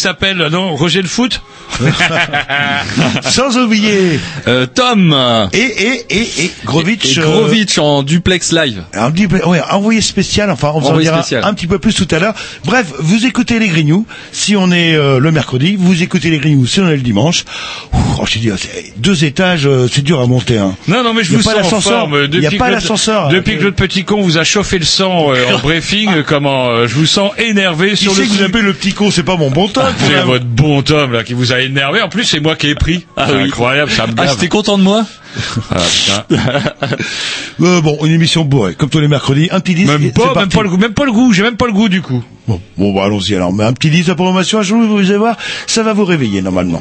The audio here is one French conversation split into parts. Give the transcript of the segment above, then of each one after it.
S'appelle Non, Roger le foot sans oublier Euh, Tom et et et et Grovitch. Et euh, Grovitch en duplex live. ouais, envoyé spécial, enfin on vous en dira spécial. un petit peu plus tout à l'heure. Bref, vous écoutez les Grignoux, si on est euh, le mercredi, vous écoutez les Grignoux si on est le dimanche. Oh, je dis, deux étages, euh, c'est dur à monter. Hein. Non, non, mais je vous pas sens en l'ascenseur. forme. Y a Depuis pas que l'ascenseur. Depuis que l'autre petit con vous a chauffé le sang euh, en briefing, euh, comment euh, je vous sens énervé sur le que vous le petit con, c'est pas mon bon quand C'est votre bon Tom là qui vous a énervé. En plus, c'est moi qui ai pris. Ah oui. Incroyable, ça me Ah, gave. j'étais content de moi? Ah, putain. Euh, bon, une émission bourrée, comme tous les mercredis, un petit disque. Même pas, même pas le goût, même pas le goût. J'ai même pas le goût du coup. Bon, bon bah, allons-y alors. Mais un petit disque de programmation jour, vous allez voir, ça va vous réveiller normalement.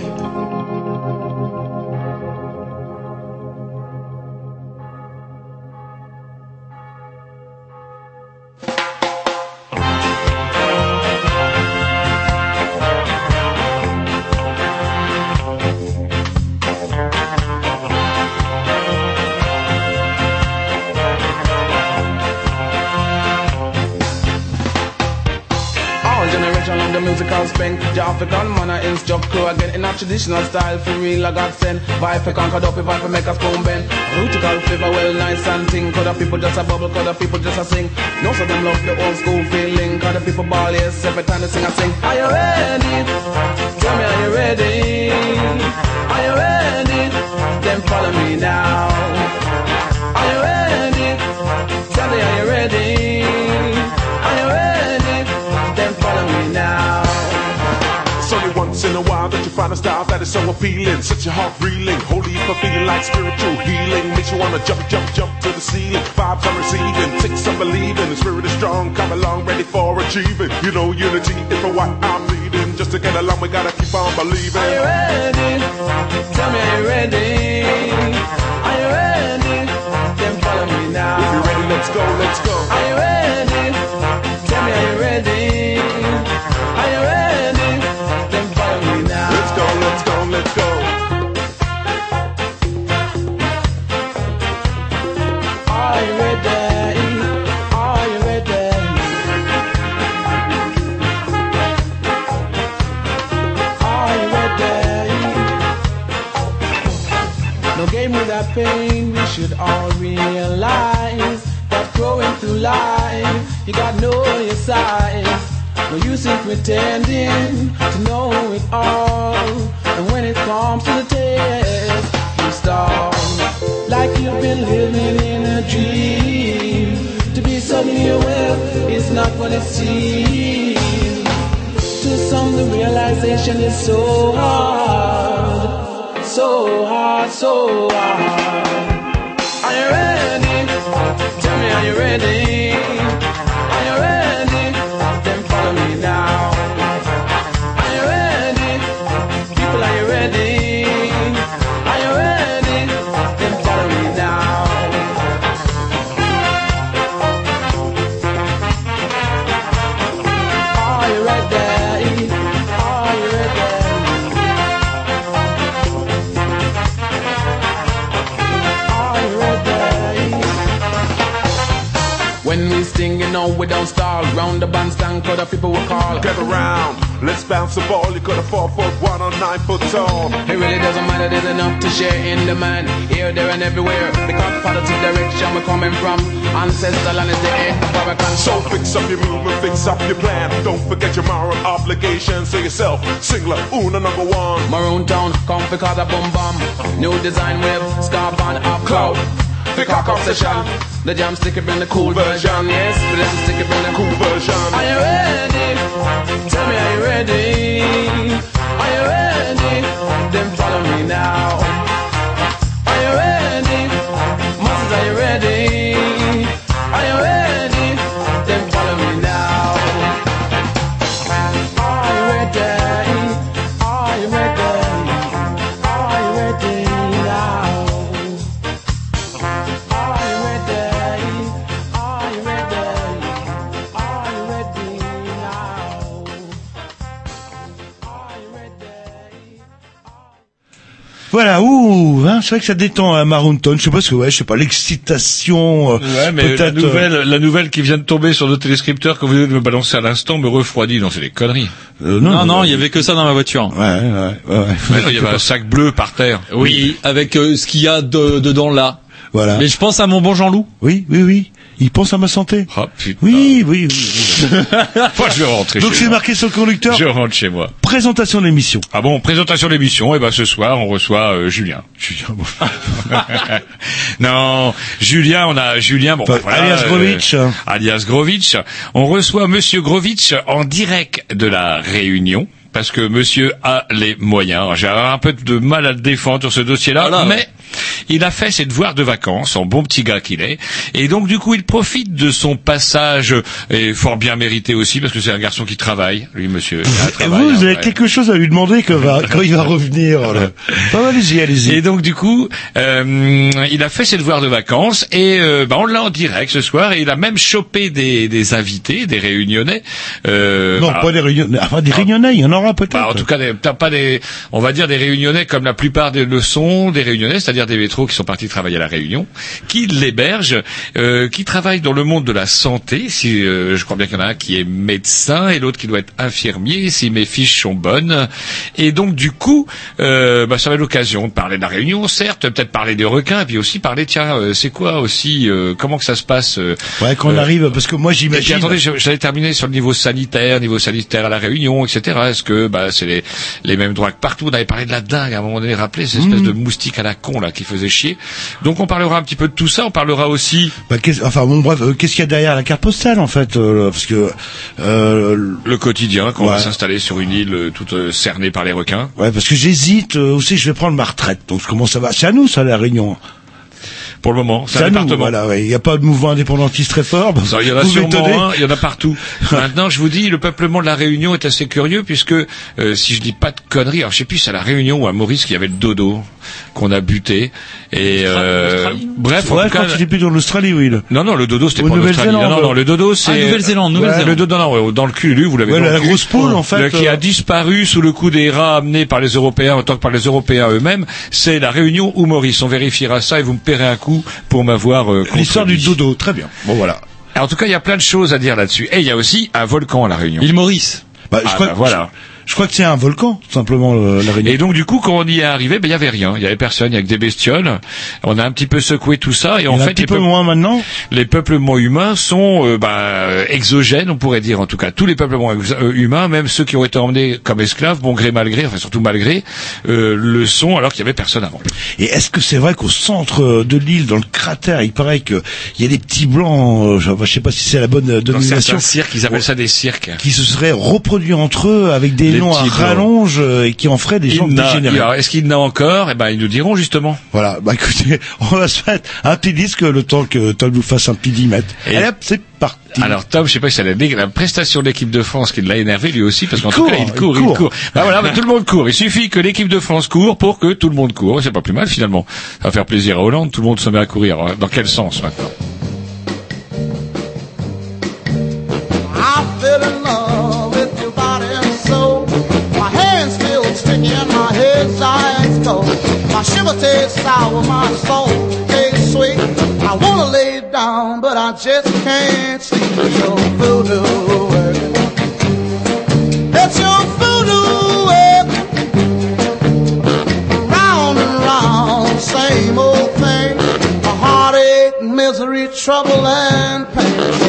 Traditional style for real I got sent Vibe for conquer up, vibe for make a spoon bend Rutical flavor well nice and ting Cause the people just a bubble, cause the people just a sing Most of them love the old school feeling Cause the people ball yes every time they sing I sing Are you ready? Tell me are you ready? Are you ready? Then follow me now Are you ready? Tell me are you ready? While that you find a style that is so appealing. Such a heart reeling, holy for feeling like spiritual healing. Makes you wanna jump, jump, jump to the ceiling. Vibes I'm receiving, takes some believing. The spirit is strong, come along, ready for achieving. You know, unity is for what I'm needing. Just to get along, we gotta keep on believing. Are you ready? Tell me, are you ready? Are you ready? Then follow me now. If you're ready, let's go, let's go. Are you ready? Tell me, are you ready? Are you ready? Pretending to know it all. And when it comes to the test, you stall like you've been living in a dream. To be suddenly aware is not what it seems. To some, the realization is so hard, so hard, so hard. Are you ready? Tell me, are you ready? Don't stall. Round the bandstand, cause the people will call. Get around, let's bounce the ball. You got a four foot one or nine foot tall. It really doesn't matter, there's enough to share in the man. Here, there, and everywhere. Because the positive direction we're coming from. Ancestral and it's the air of our So fix up your movement, fix up your plan. Don't forget your moral obligations to yourself. Singler, una number one. Maroon Town, come because a boom bomb. New design wave, scarf on up cloud. The cock up session. The jam stick it in the cool version. Yes, we let stick it in the cool version. Are you ready? Tell me, are you ready? Are you ready? Then follow me now. Voilà, ouh, hein, c'est vrai que ça détend à Maroonton. Je sais pas ce que, ouais, je sais pas, l'excitation, euh, Ouais, mais la peut-être. euh, nouvelle, la nouvelle qui vient de tomber sur nos téléscripteurs que vous venez de me balancer à l'instant me refroidit. Non, c'est des conneries. euh, Non, non, il y avait que ça dans ma voiture. Ouais, ouais, ouais. ouais. Il y avait un sac bleu par terre. Oui, avec euh, ce qu'il y a de- dedans là. Voilà. Mais je pense à mon bon Jean-Loup. Oui, oui, oui. Il pense à ma santé. Oh, putain. Oui, oui, oui. oui. Moi, je vais rentrer Donc c'est marqué sur le conducteur. Je rentre chez moi. Présentation de l'émission. Ah bon, présentation de l'émission. Et ben ce soir, on reçoit euh, Julien. Julien, bon. non, Julien, on a Julien, bon, Enfin, voilà, alias Grovitch. euh, alias Grovitch. On reçoit Monsieur Grovitch en direct de la Réunion. Parce que monsieur a les moyens. J'ai un peu de mal à le défendre sur ce dossier-là, Voilà, mais ouais. Il a fait ses devoirs de vacances, en bon petit gars qu'il est, et donc du coup il profite de son passage, et fort bien mérité aussi, parce que c'est un garçon qui travaille, lui monsieur. Il a un Et travail, vous, vous hein, avez ouais. quelque chose à lui demander va, quand il va revenir. Là. Bah, allez-y, allez-y. Et donc du coup, euh, il a fait ses devoirs de vacances et euh, bah, on l'a en direct ce soir et il a même chopé des, des invités, des réunionnais. Euh, non, bah, pas des réunionnais. Enfin, des réunionnais, il y en aura peut-être. bah, en tout cas, des- pas des, on va dire des réunionnais comme la plupart des leçons des réunionnais, c'est-à-dire des métros qui sont partis travailler à la Réunion, qui l'hébergent, euh, qui travaillent dans le monde de la santé. Si euh, je crois bien qu'il y en a un qui est médecin et l'autre qui doit être infirmier, si mes fiches sont bonnes. Et donc du coup, euh, bah, ça va être l'occasion de parler de la Réunion, certes, peut-être parler des requins, et puis aussi parler, tiens, euh, c'est quoi aussi, euh, comment que ça se passe euh, Ouais, qu'on arrive, parce que moi et puis j'imagine. attendez, j'allais terminer sur le niveau sanitaire, niveau sanitaire à la Réunion, etc. Est-ce que bah, c'est les, les mêmes droits que partout? On avait parlé de la dingue à un moment donné, rappelez cette espèce de moustique à la con là qui faisait chier. Donc on parlera un petit peu de tout ça. On parlera aussi Bah, enfin bon, bref, euh, qu'est-ce qu'il y a derrière la carte postale en fait euh, Parce que euh, le quotidien quand on va s'installer sur une île toute cernée par les requins. ouais, parce que j'hésite aussi, je vais prendre ma retraite. Donc comment ça va? C'est à nous ça la Réunion. Pour le moment, c'est un département. Voilà, ouais. il n'y a pas de mouvement indépendantiste très fort. Il y en a vous sûrement il y en a partout. Maintenant, je vous dis, le peuplement de la Réunion est assez curieux puisque, euh, si je dis pas de conneries, alors je sais plus, c'est à la Réunion ou à Maurice qui avait le dodo qu'on a buté. Et euh, bref, en Ouais, tout je crois cas, que c'était plus dans l'Australie, oui. là. Non, non, le dodo, c'était pas en Australie. Non, Nouvelle-Zélande. non, non, le dodo, c'est... Ah, Nouvelle-Zélande, Ouais, Nouvelle-Zélande. Le dodo, non, ouais, dans le cul, vous l'avez Ouais, la, grosse poule en fait. Le- qui euh, a disparu sous le coup des rats amenés par les Européens, autant que par les Européens eux-mêmes, c'est la Réunion ou Maurice. On vérifiera ça et vous me paierez un coup pour m'avoir euh, L'histoire du dodo, très bien. Bon voilà. En tout cas, il y a plein de choses à dire là-dessus. Et il y a aussi un volcan à la Réunion. Île Maurice. Bah, je Ah, crois, bah, voilà. Je, crois que c'est un volcan, tout simplement la Réunion. Et donc du coup, quand on y est arrivé, ben il y avait rien, il y avait personne, il y avait que des bestioles. On a un petit peu secoué tout ça et en fait, un petit les peu peuples- moins maintenant. les peuplements humains sont euh, bah, exogènes, on pourrait dire en tout cas tous les peuplements euh, humains, même ceux qui ont été emmenés comme esclaves, bon gré mal gré, enfin surtout malgré, euh, le sont alors qu'il y avait personne avant. Et est-ce que c'est vrai qu'au centre de l'île, dans le cratère, il paraît qu'il y a des petits blancs, euh, je, je sais pas si c'est la bonne euh, Dans dénomination, certains cirques, ils appellent ça des cirques. qui se seraient reproduits entre eux avec des Les nom à types, rallonge euh, et qui en ferait des gens dégénérés. alors, Est-ce qu'il n'a encore? Eh ben, ils nous diront justement. Voilà, bah écoutez, on va se mettre un petit disque le temps que Tom nous fasse un petit dimètre. Et- Et hop, c'est parti. Alors Tom, je sais pas si c'est la, la prestation de l'équipe de France qui l'a énervé lui aussi, parce qu'en tout court, cas il il court, il court. court. Bah voilà, bah, tout le monde court. Il suffit que l'équipe de France court pour que tout le monde court. C'est pas plus mal finalement. Ça va faire plaisir à Hollande. Tout le monde se met à courir. Dans quel sens maintenant? Ice. My shiver tastes sour, my soul tastes sweet. I wanna lay down, but I just can't sleep. It's your voodoo work. It's your voodoo work. Round and round, same old thing. A heartache, misery, trouble, and pain.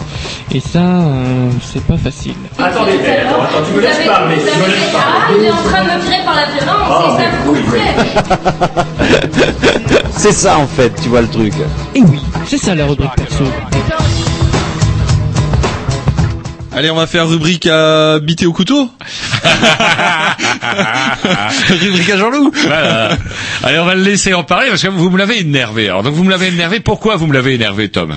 Et ça, euh, c'est pas facile. Attendez, attends, attends, tu me laisses parler, tu me laisses Ah, parler. il est en train de me tirer par la violence, Ah, c'est ça. C'est ça en fait, tu vois le truc. Et oui, c'est ça la rubrique perso. Allez, on va faire rubrique à biter au couteau. rubrique à Jean-Loup. Voilà. Allez, on va le laisser en parler parce que vous me l'avez énervé. Alors donc vous me l'avez énervé. Pourquoi vous me l'avez énervé, Tom?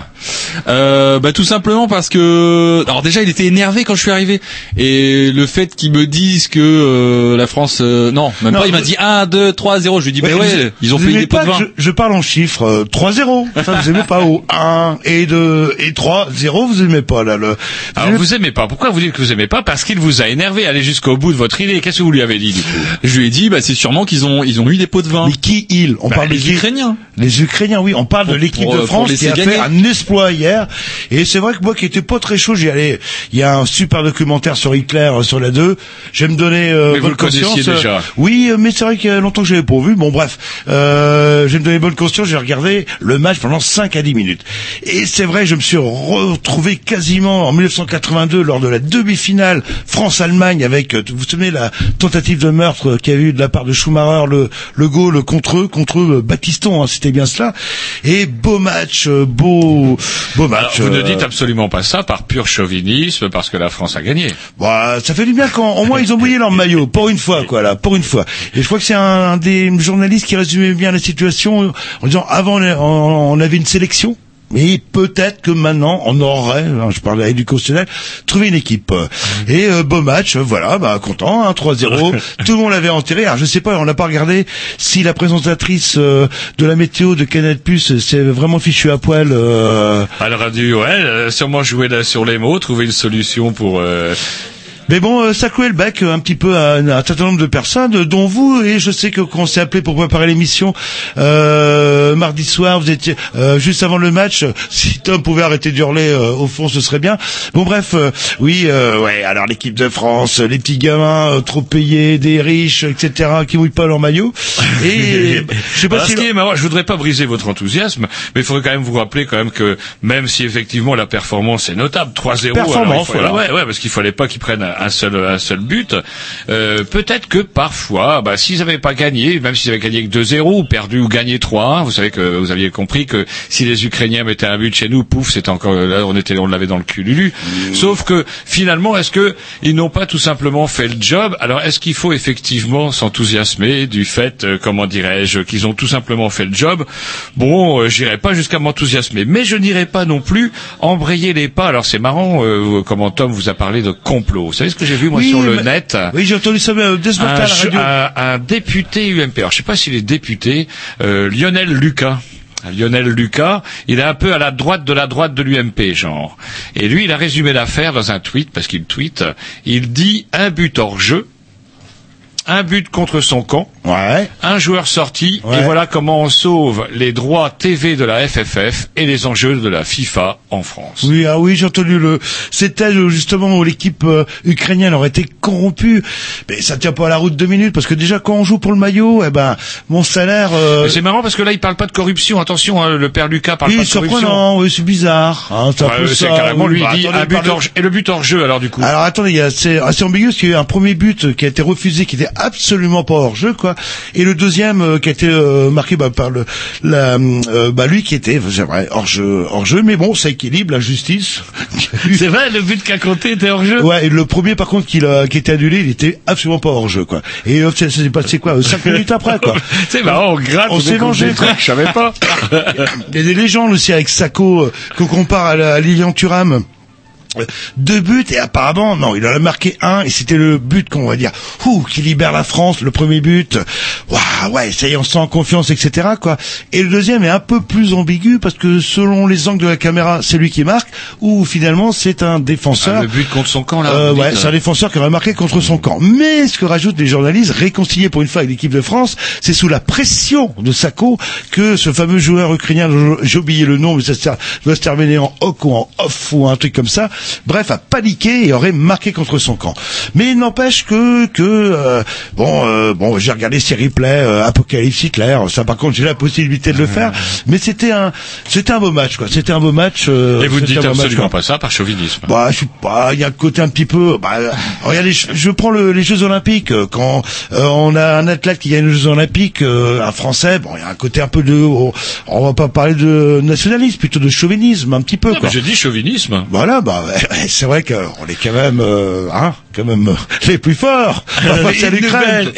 Euh, bah tout simplement parce que alors déjà il était énervé quand je suis arrivé et le fait qu'ils me disent que euh, la France euh, non même Non, pas il m'a vous- dit 1 2 3 0 je lui dis mais Ouais, ouais vous- ils ont vous payé aimez des pots de vin Je, je parle en chiffres, euh, 3-0. Ça, vous aimez pas au 1 et 2 et 3, 0, vous aimez pas, là, le... Alors vous aimez pas. Pourquoi vous dites que vous aimez pas? Parce qu'il vous a énervé. Allez jusqu'au bout de votre idée. Qu'est-ce que vous lui avez dit du coup? Je lui ai dit bah c'est sûrement qu'ils ont ils ont eu des pots de vin Mais qui il On Bah, parle les des Ukrainiens Les Ukrainiens, oui, on parle Pour- de l'équipe de France pour qui a gagner. fait un exploit hier. Et c'est vrai que moi qui étais pas très chaud, j'y allais. Il y a un super documentaire sur Hitler euh, sur la 2. Je vais me donner euh, Mais vous bonne le conscience. euh, déjà. Oui, euh, mais c'est vrai qu'il y a longtemps que j'avais pas vu. Bon bref, euh, je vais me donner bonne conscience, j'ai regardé le match pendant 5 à 10 minutes. Et c'est vrai, je me suis retrouvé quasiment en 1982 lors de la demi-finale France-Allemagne avec, vous vous souvenez, la tentative de meurtre qu'il y a eu de la part de Schumacher, le, le goal contre eux, contre eux, Baptiston, hein, c'était bien cela. Et beau match, euh, beau, Alors. Vous ne euh, dites absolument pas ça par pur chauvinisme, parce que la France a gagné. bah, ça fait du bien quand au moins ils ont mouillé leur maillot pour une fois quoi là pour une fois et je crois que c'est un, un des journalistes qui résumait bien la situation en disant avant on, on avait une sélection mais peut-être que maintenant on aurait, hein, je parlais éducationnel, trouvé une équipe. Et euh, beau match, voilà, bah content, hein, 3-0. Tout le monde l'avait enterré. Alors je sais pas, on n'a pas regardé si la présentatrice euh, de la météo de Canal Plus s'est vraiment fichue à poil. euh, Elle aurait dû, ouais, sûrement jouer là sur les mots, trouver une solution pour. euh, Mais bon, euh, ça clouait le bec euh, un petit peu à, un- à un certain nombre de personnes, euh, dont vous, et je sais que quand on s'est appelé pour préparer l'émission euh, mardi soir, vous étiez euh, juste avant le match. euh, Si Tom pouvait arrêter d'hurler euh, au fond, ce serait bien. Bon bref, euh, oui, euh, ouais. Alors l'équipe de France, euh, les petits gamins euh, trop payés, des riches, etc., qui mouillent pas leur maillot. Et je sais pas si qui est marrant, je voudrais pas briser votre enthousiasme, mais il faudrait quand même vous rappeler quand même que même si effectivement la performance est notable, 3-0, alors, Performance, il faut- voilà. ouais, ouais, parce qu'il fallait pas qu'ils prennent un seul un seul but. Euh, Peut-être que parfois, bah, s'ils n'avaient pas gagné, même s'ils avaient gagné que 2-0 ou perdu ou gagné 3-1, vous savez que vous aviez compris que si les Ukrainiens mettaient un but chez nous, pouf, c'était encore là, on était on l'avait dans le cul lulu. Sauf que finalement, est-ce que ils n'ont pas tout simplement fait le job? Alors est-ce qu'il faut effectivement s'enthousiasmer du fait, euh, comment dirais-je, qu'ils ont tout simplement fait le job? Bon, euh, j'irai pas jusqu'à m'enthousiasmer, mais je n'irai pas non plus embrayer les pas. Alors c'est marrant euh, comment Tom vous a parlé de complot. Savez ce que j'ai vu moi Oui, sur le mais- net Oui, j'ai entendu ça euh, dès ce matin à un, la radio. un- un député UMP. Alors, je sais pas s'il est député, euh, Lionel Lucas. Lionel Lucas, il est un peu à la droite de la droite de l'UMP, genre. Et lui, il a résumé l'affaire dans un tweet, parce qu'il tweet, il dit un but hors jeu, un but contre son camp, Ouais. un joueur sorti, Ouais. et voilà comment on sauve les droits TV de la FFF et les enjeux de la FIFA en France. Oui, ah oui, j'ai entendu le. C'était justement où l'équipe euh, ukrainienne aurait été corrompue. Mais ça tient pas à la route deux minutes parce que déjà quand on joue pour le maillot, eh ben mon salaire. euh, C'est marrant parce que là, il parle pas de corruption. Attention, hein, le père Lucas parle oui, pas de corruption. surprenant, oui, c'est bizarre. Hein, c'est carrément oui, lui bah, dit attendez, un but hors jeu. Et le but hors jeu alors du coup. Alors attendez, c'est assez ambigu parce qu'il y a eu un premier but qui a été refusé, qui était absolument pas hors jeu, quoi, et le deuxième euh, qui a été euh, marqué bah, par le, la, euh, bah lui qui était, c'est vrai, hors jeu, hors jeu, mais bon, ça équilibre la justice. C'est vrai, le but qu'a compté était hors jeu. Ouais, et le premier par contre qui, a- qui était annulé, il était absolument pas hors jeu, quoi. Et euh, ça s'est passé quoi, euh, cinq minutes après, quoi. C'est marrant, on gratte. On s'est des quoi. Je savais pas. Il y a des légendes aussi avec Sacco qu'on compare à, à Lilian Thuram. Deux buts et apparemment non il en a marqué un et c'était le but qu'on va dire ouh qui libère la France le premier but waouh ouais ça y est on se sent en confiance etc quoi et le deuxième est un peu plus ambigu parce que selon les angles de la caméra c'est lui qui marque ou finalement c'est un défenseur Ah, le but contre son camp là. euh, ouais, c'est un défenseur qui aurait marqué contre son camp. Mais ce que rajoutent les journalistes, réconciliés pour une fois avec l'équipe de France, c'est sous la pression de Sacco que ce fameux joueur ukrainien, j'ai oublié le nom, mais ça doit se terminer en hoc ou en off ou un truc comme ça, bref, a paniqué et aurait marqué contre son camp. Mais il n'empêche que, que euh, bon, euh, bon, j'ai regardé ces replays euh, Apocalypse Hitler, ça par contre j'ai la possibilité de le faire, mais c'était un, c'était un beau match, quoi. C'était un beau match. euh, Et vous ne dites match, absolument quoi. pas ça par chauvinisme. Bah, je suis pas. Il y a un côté un petit peu. Bah, euh, regardez, je, je prends le- les Jeux Olympiques. euh, Quand euh, on a un athlète qui gagne les Jeux Olympiques, euh, un Français, bon, il y a un côté un peu de. On, on va pas parler de nationalisme, plutôt de chauvinisme, un petit peu. Non, quoi. j'ai dit chauvinisme. Voilà, bah, c'est vrai qu'on est quand même, euh, hein, quand même euh, les plus forts. face à l'Ukraine.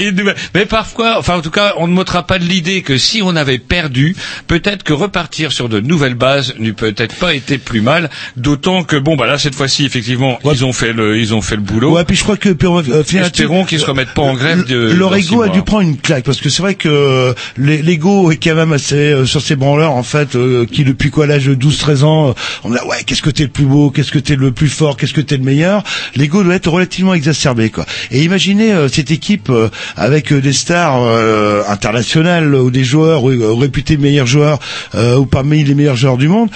Mais parfois, enfin en tout cas, on ne m'ôtera pas de l'idée que si on avait perdu, peut-être que repartir sur de nouvelles bases n'eût peut-être pas été plus mal. D'autant que bon, bah là cette fois-ci, effectivement, ils ont fait le, ils ont fait le boulot. Ouais, puis je crois que puis, euh, finalement, Espérons qu'ils se remettent pas en grève de. leur ego a dû prendre une claque parce que c'est vrai que euh, l'e- l'ego est quand même assez euh, sur ces branleurs en fait euh, qui depuis quoi l'âge de 12-13 ans euh, on a ouais qu'est-ce que t'es le plus beau qu'est-ce que t'es le plus fort qu'est-ce que t'es le meilleur? L'ego doit être relativement exacerbé quoi et imaginez euh, cette équipe euh, avec euh, des stars internationales ou des joueurs réputés meilleurs joueurs ou parmi les meilleurs joueurs du monde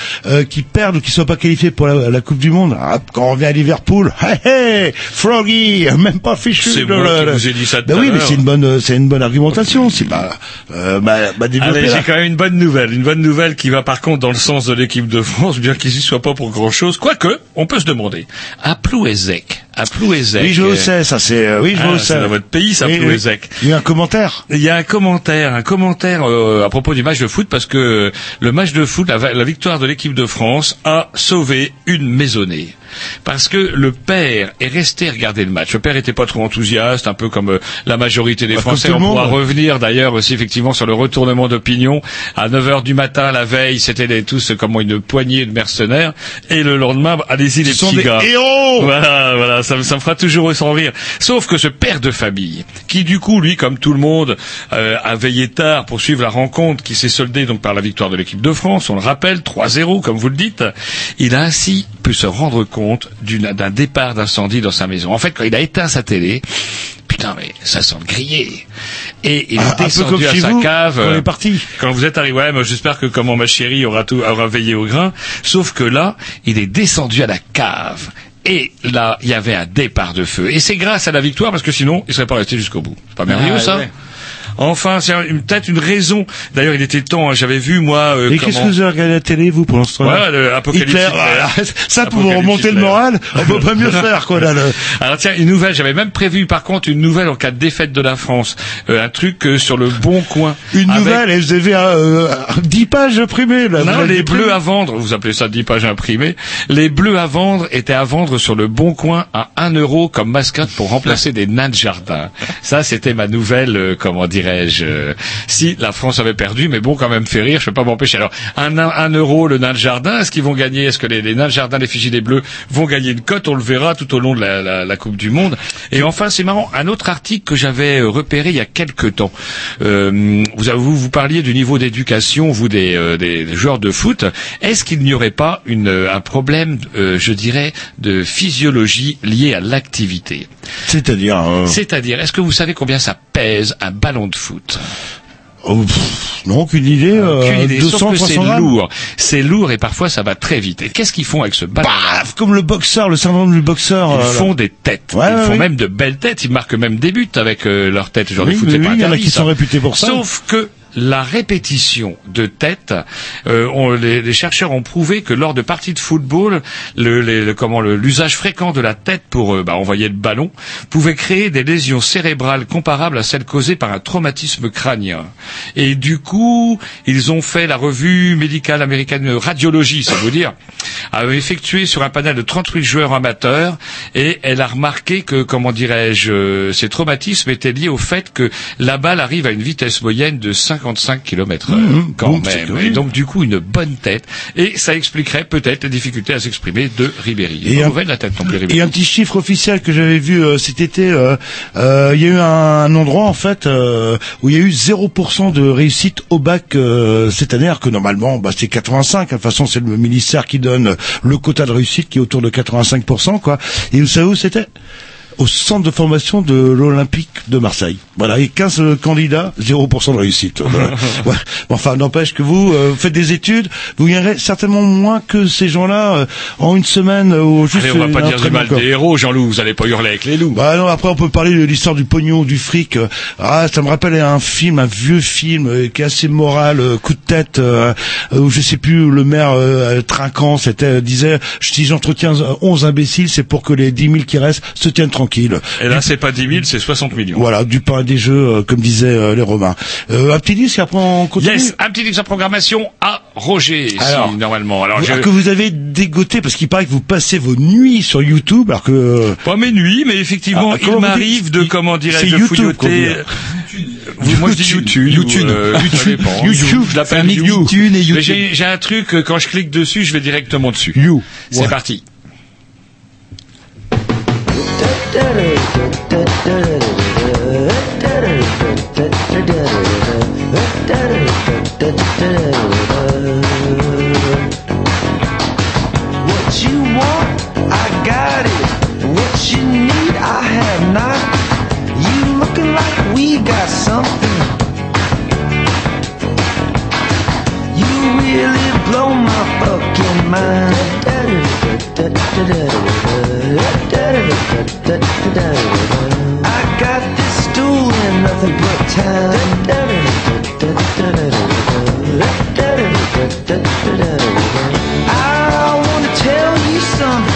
qui perdent ou qui soient pas qualifiés pour la, la Coupe du Monde Ah, quand on revient à Liverpool hey, hey Froggy même pas fichu C'est moi le- qui vous ai dit ça tout ben oui, mais c'est une bonne, c'est une bonne argumentation. C'est pas, bah, bah, la- j'ai quand même une bonne nouvelle, une bonne nouvelle qui va par contre dans le sens de l'équipe de France, bien qu'ils y soient pas pour grand chose. Quoique, on peut se demander. À Plouézec, à Plouézec. Oui, je le sais, ça c'est, euh, oui, je ah, le c'est sais. dans votre pays, ça. Plouézec. Il y a un commentaire. Il y a un commentaire, un commentaire euh, à propos du match de foot parce que le match de foot, la, la victoire de l'équipe de France a sauvé une maisonnée. Parce que le père est resté regarder le match. Le père était pas trop enthousiaste, un peu comme euh, la majorité des Bah, Français. On pourra revenir d'ailleurs aussi effectivement sur le retournement d'opinion. À 9 heures du matin, la veille, c'était tous comme une poignée de mercenaires. Et le lendemain, allez-y les petits des gars. héros Voilà, voilà, ça, me- ça me fera toujours sans rire. Sauf que ce père de famille, qui du coup, lui, comme tout le monde, euh, a veillé tard pour suivre la rencontre qui s'est soldée donc par la victoire de l'équipe de France, on le rappelle, 3-0, comme vous le dites, il a ainsi pu se rendre compte compte d'un départ d'incendie dans sa maison. En fait, quand il a éteint sa télé, putain, mais ça sent le grillé. Et il Ah, est comme descendu à sa vous, cave. quand on euh, est parti. Quand vous êtes arrivé, ouais, moi j'espère que comment ma chérie aura tout, aura veillé au grain. Sauf que là, il est descendu à la cave. Et là, il y avait un départ de feu. Et c'est grâce à la victoire, parce que sinon, il serait pas resté jusqu'au bout. C'est pas merveilleux, Ah, ça? ouais. Enfin, c'est peut-être une raison. D'ailleurs, il était temps, hein, j'avais vu, moi, euh, Et qu'est-ce que vous avez regardé à la télé, vous, pendant ce temps-là Ouais, le Apocalypse Hitler, Hitler. voilà. Ça, pour Apocalypse remonter le moral, on peut pas mieux faire, quoi, là. le- Alors tiens, une nouvelle, j'avais même prévu par contre une nouvelle en cas de défaite de la France. Euh, un truc euh, sur le bon coin. Une Avec- nouvelle, et vous avez euh, 10 pages imprimées, là. Non, les bleus à vendre, vous appelez ça 10 pages imprimées, les bleus à vendre étaient à vendre sur le bon coin à 1 euro comme mascotte pour remplacer des nains de jardin. Ça, c'était ma nouvelle, euh, comment dirais-je, euh, si la France avait perdu, mais bon, quand même fait rire, je peux pas m'empêcher. Alors, un, euro le nain de jardin, est-ce qu'ils vont gagner? Est-ce que les, les nains de jardin, les fusils des bleus vont gagner une cote? On le verra tout au long de la, la- la Coupe du Monde. Et enfin, c'est marrant, un autre article que j'avais euh, repéré il y a quelques temps. Euh, vous, vous, vous parliez du niveau d'éducation, vous des, euh, joueurs de foot. Est-ce qu'il n'y aurait pas une, un problème, euh, je dirais, de physiologie lié à l'activité? C'est-à-dire, C'est-à-dire, est-ce que vous savez combien ça pèse un ballon de foot oh, pff, non, aucune idée, euh, Aucune idée, 200, sauf que 300 c'est lourd. C'est lourd et parfois ça va très vite. Et qu'est-ce qu'ils font avec ce ballon Paf, comme le boxeur, le syndrome du boxeur. Ils euh, font des têtes. Ouais, Ils ouais, font même de belles têtes. Ils marquent même des buts avec euh, leur tête. Genre Oui, de foot, oui, c'est oui, pas il y en a qui ça. sont réputés pour ça. Sauf que la répétition de têtes, euh, les, chercheurs ont prouvé que lors de parties de football, le, le- l'usage fréquent de la tête pour euh, bah, envoyer le ballon pouvait créer des lésions cérébrales comparables à celles causées par un traumatisme crânien. Et du coup, ils ont fait la revue médicale américaine de radiologie, ça veut dire, a effectué sur un panel de 38 joueurs amateurs et elle a remarqué que, comment dirais-je, euh, ces traumatismes étaient liés au fait que la balle arrive à une vitesse moyenne de 55 km heure, Mmh, quand même. Et donc, du coup, une bonne tête. Et ça expliquerait peut-être les difficultés à s'exprimer de Ribéry. Et un- la tête non plus, Ribéry. Et un petit chiffre officiel que j'avais vu euh, cet été, euh, euh, il y a eu un, endroit en fait euh, où il y a eu 0% de réussite au bac cette année, alors que normalement bah, c'est 85. De toute façon c'est le ministère qui donne le quota de réussite qui est autour de 85%. quoi. Et vous savez où c'était? Au centre de formation de l'Olympique de Marseille. Voilà, et 15 candidats, 0% de réussite. Voilà. Ouais. Enfin, n'empêche que vous, euh, faites des études, vous gagnerez certainement moins que ces gens-là euh, en une semaine euh, ou juste Allez, on va pas dire du mal des héros, Jean-Loup. Vous allez pas hurler avec les loups. Bah non, après on peut parler de l'histoire du pognon, du fric. euh, Ah, ça me rappelle un film, un vieux film euh, qui est assez moral, euh, coup de tête, euh, euh, où je sais plus, le maire euh, trinquant, c'était euh, disait, si j'entretiens euh, 11 imbéciles, c'est pour que les 10 000 qui restent se tiennent Et là, c'est pas 10 000, c'est 60 millions. Voilà, du pain et des jeux, euh, comme disaient euh, les Romains. Euh, un petit disque, et après on continue. Yes, un petit de programmation à Roger, Alors, si, normalement. Alors, je... que vous avez dégoté parce qu'il paraît que vous passez vos nuits sur YouTube alors que Pas mes nuits, mais effectivement, Ah, il m'arrive de, comment dirais-je, de YouTube fouilloter. Vous- Moi, je dis YouTube. YouTube. euh, ça YouTube. YouTube. Je l'appelle. YouTube et YouTube. j'ai un truc, quand je clique dessus, je vais directement dessus. You. C'est Ouais. parti. Really blow my fucking mind. I got this stool and nothing but time. I wanna tell you something.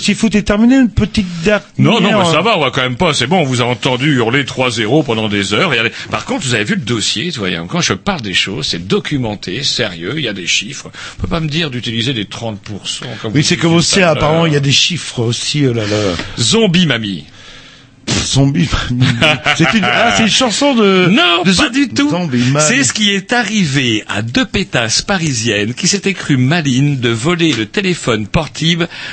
Dossier foot est terminé, une petite dernière... Non, non, mais ça va, on va quand même pas. C'est bon, on vous a entendu hurler 3-0 pendant des heures. Par contre, vous avez vu le dossier, vous voyez, quand je parle des choses, c'est documenté, sérieux, il y a des chiffres. On peut pas me dire d'utiliser des 30%. Comme Oui, vous c'est aussi, à l'heure. apparemment, il y a des chiffres aussi, oh là là. Zombie mamie. Zombie C'est une, ah, c'est une chanson de... Non, de pas du tout. C'est ce qui est arrivé à deux pétasses parisiennes qui s'étaient crues malines de voler le téléphone portable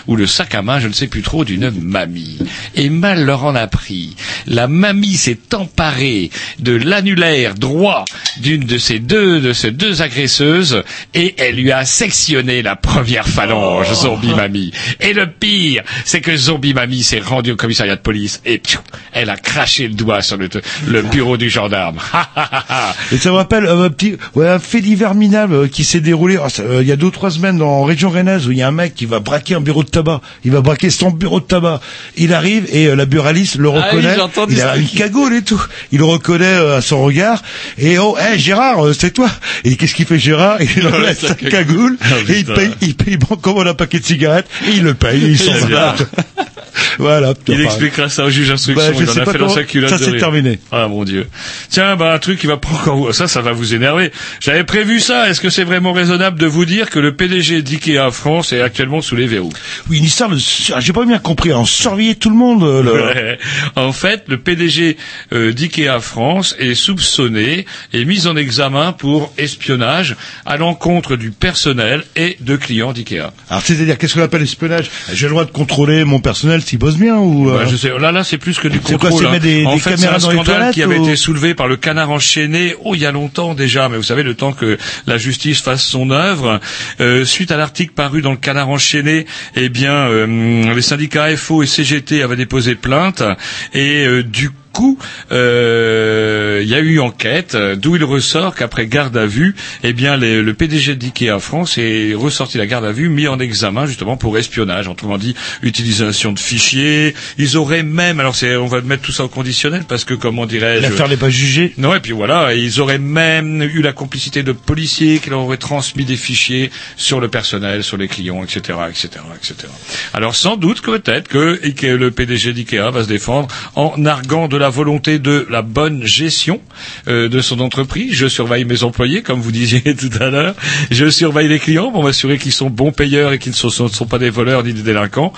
ou le sac à main, je ne sais plus trop, d'une mamie. Et mal leur en a pris. La mamie s'est emparée de l'annulaire droit d'une de ces deux, de ces deux agresseuses et elle lui a sectionné la première phalange, zombie mamie. Et le pire, c'est que zombie mamie s'est rendue au commissariat de police et pfiou, elle a craché le doigt sur le, le bureau du gendarme. Et ça me rappelle euh, un petit, ouais, un fait divers minable euh, qui s'est déroulé oh, ça, euh, il y a deux ou trois semaines en région rennaise où il y a un mec qui va braquer un bureau de tabac. Il va braquer son bureau de tabac. Il arrive et euh, la buraliste le Ah oui, reconnaît. j'ai entendu il ça. a une cagoule et tout. Il le reconnaît euh, à son regard. Et oh, hé Gérard, euh, c'est toi. Et qu'est-ce qu'il fait Gérard? Il enlève sa cagoule Ah, et il paye, il paye bon, comme un paquet de cigarettes et il le paye. Et il s'en va. voilà. Il expliquera ça au juge d'instruction. Je il en sais a pas fait dans comment- sa culotte ça, c'est terminé. Ah mon dieu. Tiens, bah un truc qui va pas encore ça, ça va vous énerver. J'avais prévu ça. Est-ce que c'est vraiment raisonnable de vous dire que le PDG d'IKEA France est actuellement sous les verrous? Oui, une histoire de, j'ai pas bien compris, en surveiller tout le monde. euh, le- Ouais. En fait, le PDG euh, d'IKEA France est soupçonné et mis en examen pour espionnage à l'encontre du personnel et de clients d'IKEA. Alors c'est-à-dire qu'est-ce qu'on appelle espionnage? J'ai le droit de contrôler mon personnel s'il bosse bien ou euh, Bah, je sais, là, là, c'est plus que du C'est quoi, contrôle. c'est hein. des- en des fait, c'est un scandale qui avait ou- été soulevé par le canard enchaîné, oh, il y a longtemps déjà, mais vous savez, le temps que la justice fasse son œuvre. Euh, suite à l'article paru dans le canard enchaîné, eh bien, euh, les syndicats FO et CGT avaient déposé plainte et euh, du coup, euh, il y a eu enquête, euh, d'où il ressort qu'après garde à vue, eh bien, les- le PDG d'IKEA France est ressorti de la garde à vue, mis en examen justement pour espionnage, autrement dit, utilisation de fichiers. Ils auraient même, alors c'est, on va mettre tout ça au conditionnel parce que comment dirais-je l'affaire n'est pas jugée. non, et puis voilà, ils auraient même eu la complicité de policiers qui leur auraient transmis des fichiers sur le personnel, sur les clients, etc., etc., etc. Alors sans doute que peut-être que, que le PDG d'IKEA va se défendre en arguant de la volonté de la bonne gestion euh, de son entreprise. Je surveille mes employés, comme vous disiez tout à l'heure. Je surveille les clients pour m'assurer qu'ils sont bons payeurs et qu'ils ne sont, pas des voleurs ni des délinquants.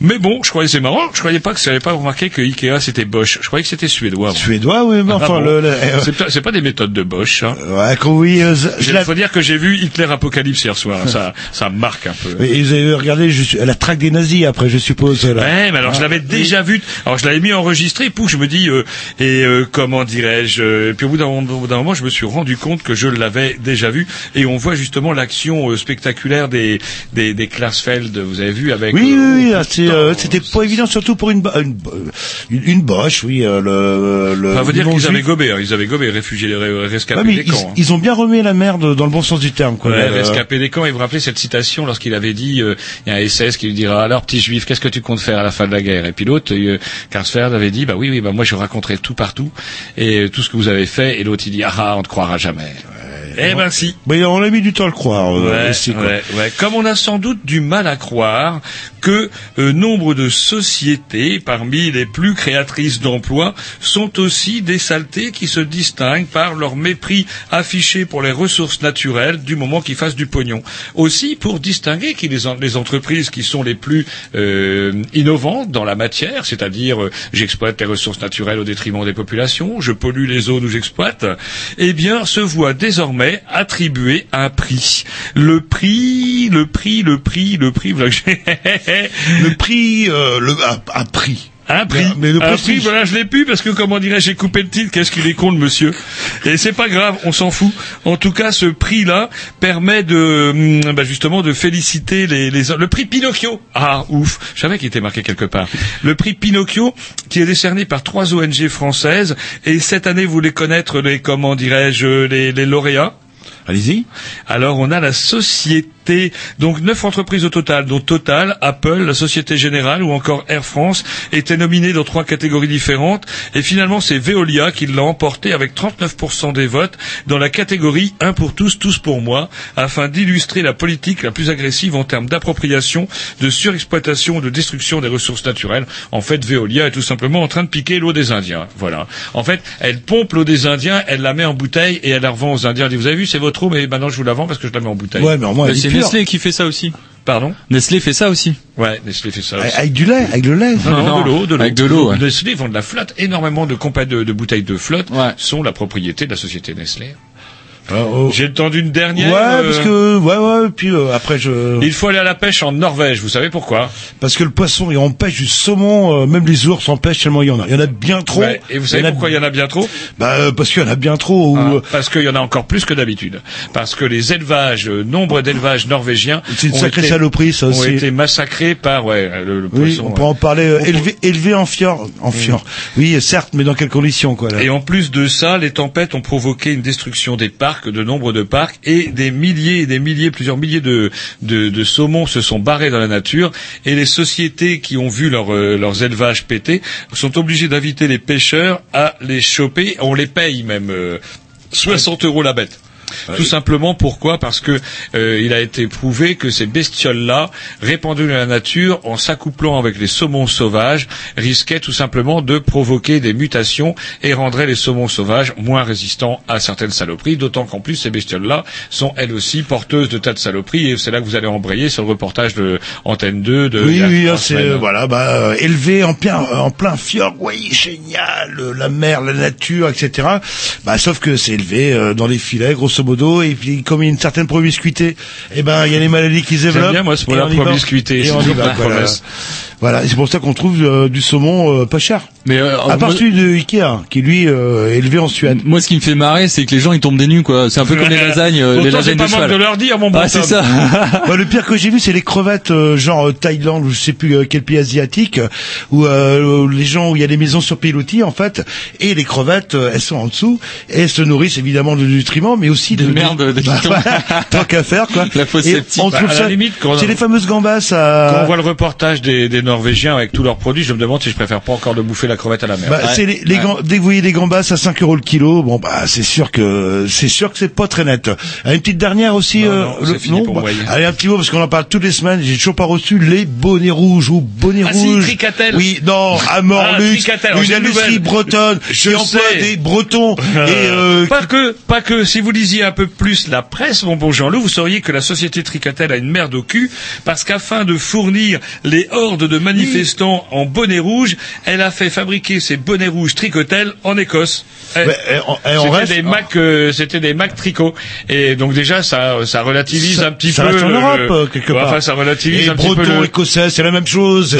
Mais bon, je croyais c'est marrant. Je croyais pas que j'avais pas remarqué que IKEA c'était Bosch. Je croyais que c'était suédois. moi. Suédois, oui, mais Ah enfin bon le, le- euh, c'est pas, des méthodes de Bosch. Hein. ouais, quand oui, euh, je Il faut dire que j'ai vu Hitler Apocalypse hier soir. Ça, ça marque un peu. Et vous avez regardé je suis, la traque des nazis après, je suppose. Là. Ouais, mais alors je l'avais déjà vu. Alors je l'avais mis enregistré. Pouf, je me dis euh, et euh, comment dirais-je euh, puis au bout d'un moment, je me suis rendu compte que je l'avais déjà vu. Et on voit justement l'action spectaculaire des des, des Klarsfeld. Vous avez vu avec Oui, oui, oui, ah, c'était pas évident, surtout pour une, une, une, une boche, oui, euh, le, le. Enfin, veut dire qu'ils avaient gobé. hein. Ils avaient gobé, réfugiés, rescapés Ouais, mais des ils, camps. hein. ils ont bien remis la merde dans le bon sens du terme, quoi. Ouais, Euh, rescapé des camps, et vous rappelez cette citation lorsqu'il avait dit, il y a un SS qui lui dira, alors petit juif, qu'est-ce que tu comptes faire à la fin de la guerre? Et puis l'autre, Karsfeld avait dit, bah oui, oui, bah moi je raconterai tout partout, et tout ce que vous avez fait, et l'autre il dit, ah, on ne croira jamais. Eh ben si. Mais on a mis du temps à le croire. euh, Ouais, aussi, quoi. ouais, ouais. Comme on a sans doute du mal à croire que euh, nombre de sociétés, parmi les plus créatrices d'emplois, sont aussi des saletés qui se distinguent par leur mépris affiché pour les ressources naturelles du moment qu'ils fassent du pognon. Aussi pour distinguer qui les, en- les entreprises qui sont les plus euh, innovantes dans la matière, c'est-à-dire euh, j'exploite les ressources naturelles au détriment des populations, je pollue les zones où j'exploite, eh bien se voient désormais attribuer un prix. Le prix, le prix, le prix, le prix, voilà que Le prix, euh, le, un, un prix. Un prix, Mais le un prix, voilà, je l'ai plus parce que comment dirais j'ai coupé le titre, qu'est-ce qu'il est con le monsieur? Et c'est pas grave, on s'en fout. En tout cas, ce prix-là permet de, hum, bah, justement, de féliciter les, les, le prix Pinocchio. Ah, ouf, je savais qu'il était marqué quelque part. Le prix Pinocchio, qui est décerné par trois ONG françaises, et cette année, vous voulez connaître les, comment dirais-je, les, les lauréats? Allez-y. Alors on a la société, donc neuf entreprises au total, dont Total, Apple, la Société Générale ou encore Air France étaient nominées dans trois catégories différentes. Et finalement c'est Veolia qui l'a emporté avec 39% des votes dans la catégorie un pour tous, tous pour moi, afin d'illustrer la politique la plus agressive en termes d'appropriation, de surexploitation, de destruction des ressources naturelles. En fait, Veolia est tout simplement en train de piquer l'eau des Indiens. Voilà. En fait, elle pompe l'eau des Indiens, elle la met en bouteille et elle la revend aux Indiens. Elle dit, vous avez vu, c'est votre eau, mais maintenant je vous la vends parce que je la mets en bouteille. Ouais, mais au moins, elle est c'est pure. Nestlé qui fait ça aussi. Pardon? Nestlé fait ça aussi. Ouais, Nestlé fait ça aussi. Avec du lait, avec le lait. Non, non, Non, de l'eau, de l'eau. avec de l'eau, ouais. Nestlé vend de la flotte. Énormément de compagnies de, de bouteilles de flotte sont la propriété de la société Nestlé. J'ai le temps d'une dernière. Ouais, euh, parce que ouais, ouais. Puis euh, après, je. Il faut aller à la pêche en Norvège. Vous savez pourquoi? Parce que le poisson, et on pêche du saumon, euh, même les ours en pêchent tellement il y en a. Il y en a bien trop. Ouais, Et vous savez Il pourquoi il y en a bien trop? Bah parce qu'il y en a bien trop. Ah, Parce qu'il y en a encore plus que d'habitude. Parce que les élevages, nombre d'élevages norvégiens, C'est une ont sacrée été- saloperie, ça ont été massacrés par ouais le, le oui, poisson. on peut en parler. On- élevé, élevé en fjord, en fjord. Oui, certes, mais dans quelles conditions quoi là? Et en plus de ça, les tempêtes ont provoqué une destruction des parcs, de nombre de parcs, et des milliers et des milliers, plusieurs milliers de, saumons se sont barrés dans la nature. Et les sociétés qui ont vu euh, leurs élevages péter sont obligées d'inviter les pêcheurs à les choper. On les paye même euh, 60 euros la bête. Tout simplement pourquoi? Parce que euh, il a été prouvé que ces bestioles-là, répandues dans la nature, en s'accouplant avec les saumons sauvages, risquaient tout simplement de provoquer des mutations et rendraient les saumons sauvages moins résistants à certaines saloperies. D'autant qu'en plus ces bestioles-là sont elles aussi porteuses de tas de saloperies. Et c'est là que vous allez embrayer sur le reportage de Antenne 2 de. Oui, oui, ah, c'est euh, voilà, bah euh, élevé en plein en plein fjord, oui, génial, euh, la mer, la nature, etc. Bah sauf que c'est élevé euh, dans les filets, grosso modo, et puis comme il y a une certaine promiscuité, eh ben il y a les maladies qui se J'aime développent. bien, moi, ce mot-là, promiscuité, Et on y va, voilà. Voilà, et c'est pour ça qu'on trouve euh, du saumon euh, pas cher. Mais euh, À part moi- celui de Ikea, qui lui euh, est élevé en Suède. Moi, ce qui me fait marrer, c'est que les gens ils tombent des nues, quoi. C'est un peu comme les lasagnes, euh, les lasagnes pas de leur dire, mon bon Ah, c'est ça. Bah, le pire que j'ai vu, c'est les crevettes, euh, genre euh, Thaïlande ou je sais plus euh, quel pays asiatique, où euh, les gens où il y a des maisons sur pilotis en fait, et les crevettes, euh, elles sont en dessous et elles se nourrissent évidemment de nutriments, mais aussi de, De merde, de Bah, voilà, tant qu'à faire quoi. La fausse Et septique. on Bah, trouve à la ça. limite, quand on- C'est les fameuses gambas à. Quand on voit le reportage des, des Norvégiens avec tous leurs produits, je me demande si je préfère pas encore de bouffer la crevette à la mer. Bah, c'est les, les dès que vous voyez des gambas à 5 euros le kilo, bon bah c'est sûr que c'est sûr que c'est pas très net. Une petite dernière aussi. Non, euh, non, le- fini pour bah, moi. allez un petit mot parce qu'on en parle toutes les semaines. J'ai toujours pas reçu les bonnets rouges ou bonnets Ah si, rouges. Tricatel. Oui, non, à Ah, Morlux, Tricatel, alors, une industrie bretonne Je qui emploie sais. des Bretons et euh, pas que, pas que. Si vous lisiez un peu plus la presse, mon bon Jean-Loup, vous sauriez que la société Tricatel a une merde au cul, parce qu'afin de fournir les hordes de manifestants en bonnet rouge, elle a fait fabriquer ces bonnets rouges Tricotel en Écosse. C'était des Mac, euh, c'était des Mac tricot. Et donc déjà, ça, ça relativise ça, un petit ça peu. reste en Europe quelque part. Enfin, ça relativise et un petit peu Breton, le. écossais, c'est la même chose.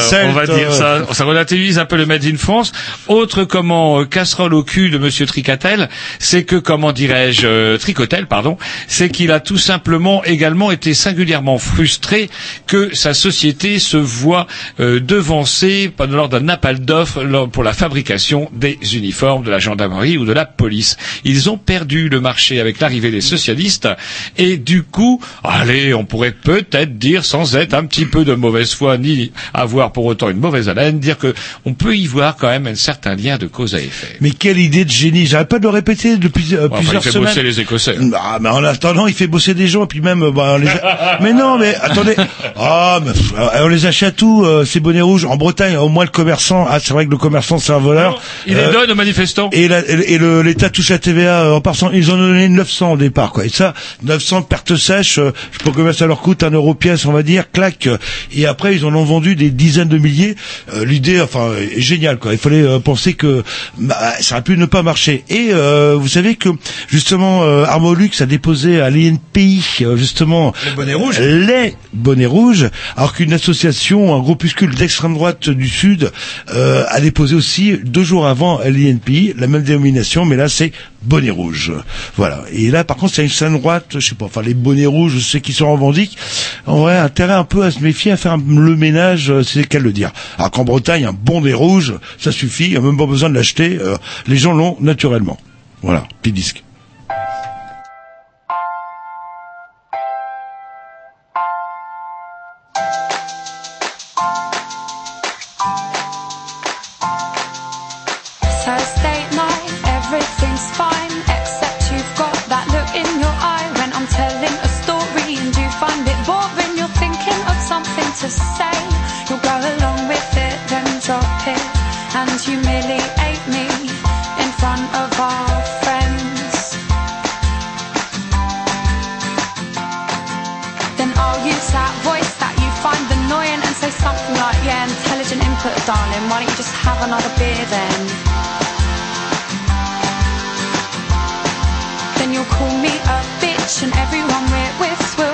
C'est on va dire ça. Ça relativise un peu le Made in France. Autre comment euh, casserole au cul de Monsieur Tricatel, c'est que comment dirais-je euh, Tricotel, pardon, c'est qu'il a tout simplement également été singulièrement frustré que sa société se voit euh, devancée lors d'un appel d'offres pour la fabrication des uniformes de la gendarmerie ou de la police. Ils ont perdu le marché avec l'arrivée des socialistes et du coup, allez, on pourrait peut-être dire sans être un petit peu de mauvaise foi ni avoir pour autant une mauvaise haleine, dire que on peut y voir quand même un certain lien de cause à effet. Mais quelle idée de génie J'arrête pas de le répéter depuis euh, Bon, enfin, plusieurs il fait semaines. bosser les Écossais. Ah, mais en attendant, il fait bosser des gens, et puis même, euh, bah, on les a- mais non, mais attendez, ah, euh, on les achète où euh, ces bonnets rouges En Bretagne, au moins le commerçant, ah, c'est vrai que le commerçant c'est un voleur. Il Euh, les donne aux manifestants. et la- et le- l'État touche la TVA euh, en partant. Ils en ont donné 900 au départ, quoi. Et ça, 900 pertes sèches. euh, je pas combien ça leur coûte, un euro pièce, on va dire, clac. euh, Et après, ils en ont vendu des dizaines de milliers. Euh, L'idée, enfin, est géniale, quoi. Il fallait euh, penser que bah, ça aurait pu ne pas marcher. Et euh, vous savez que justement, euh, Armolux a déposé à l'INPI justement Les bonnets rouges. les bonnets rouges, alors qu'une association, un groupuscule d'extrême droite du Sud, euh, a déposé aussi deux jours avant l'INPI la même dénomination, mais là c'est bonnet rouge. Voilà. Et là, par contre, c'est une extrême droite, je sais pas, enfin les bonnets rouges, ceux qui se revendiquent, auraient intérêt un peu à se méfier, à faire le ménage, euh, c'est de le dire. Alors qu'en Bretagne, un bonnet rouge, ça suffit, il n'y a même pas besoin de l'acheter, euh, les gens l'ont naturellement. Voilà, petit disque. Darling. Why don't you just have another beer then? Then you'll call me a bitch, and everyone we're with will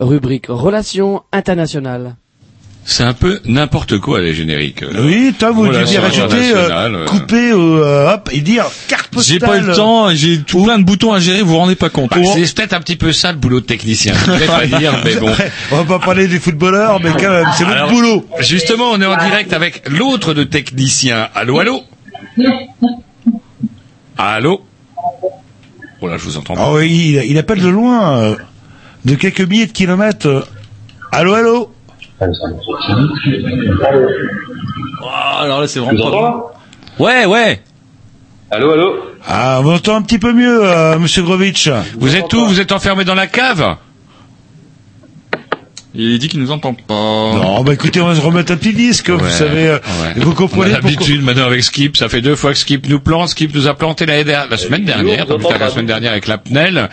Rubrique Relations internationales. C'est un peu n'importe quoi les génériques. là. Oui, toi, vous deviez rajouter, euh, euh. couper, euh, hop, et dire carte postale. J'ai pas eu le temps, j'ai tout plein de boutons à gérer, vous vous rendez pas compte. Bah, c'est peut-être un petit peu ça le boulot de technicien. Je vais pas dire, mais bon. Après, on va pas parler des footballeurs, mais quand même, c'est votre boulot. Justement, on est en direct avec l'autre de technicien. Allô, allô Allô Oh là, je vous entends pas. Ah oui, il, il appelle de loin, euh, de quelques milliers de kilomètres. euh. Allô, allô Ah, alors là, c'est vraiment pas... Ouais, ouais. Allô, allô Ah, on entend un petit peu mieux, euh, Monsieur Grovitch. Vous êtes où Vous êtes enfermé dans la cave Il dit qu'il nous entend pas. Non, bah écoutez, on va se remettre un petit disque, vous savez. euh, ouais. Vous comprenez l'habitude maintenant avec Skip. Ça fait deux fois que Skip nous plante. Skip nous a planté la, la semaine dernière, la semaine dernière avec la PNEL.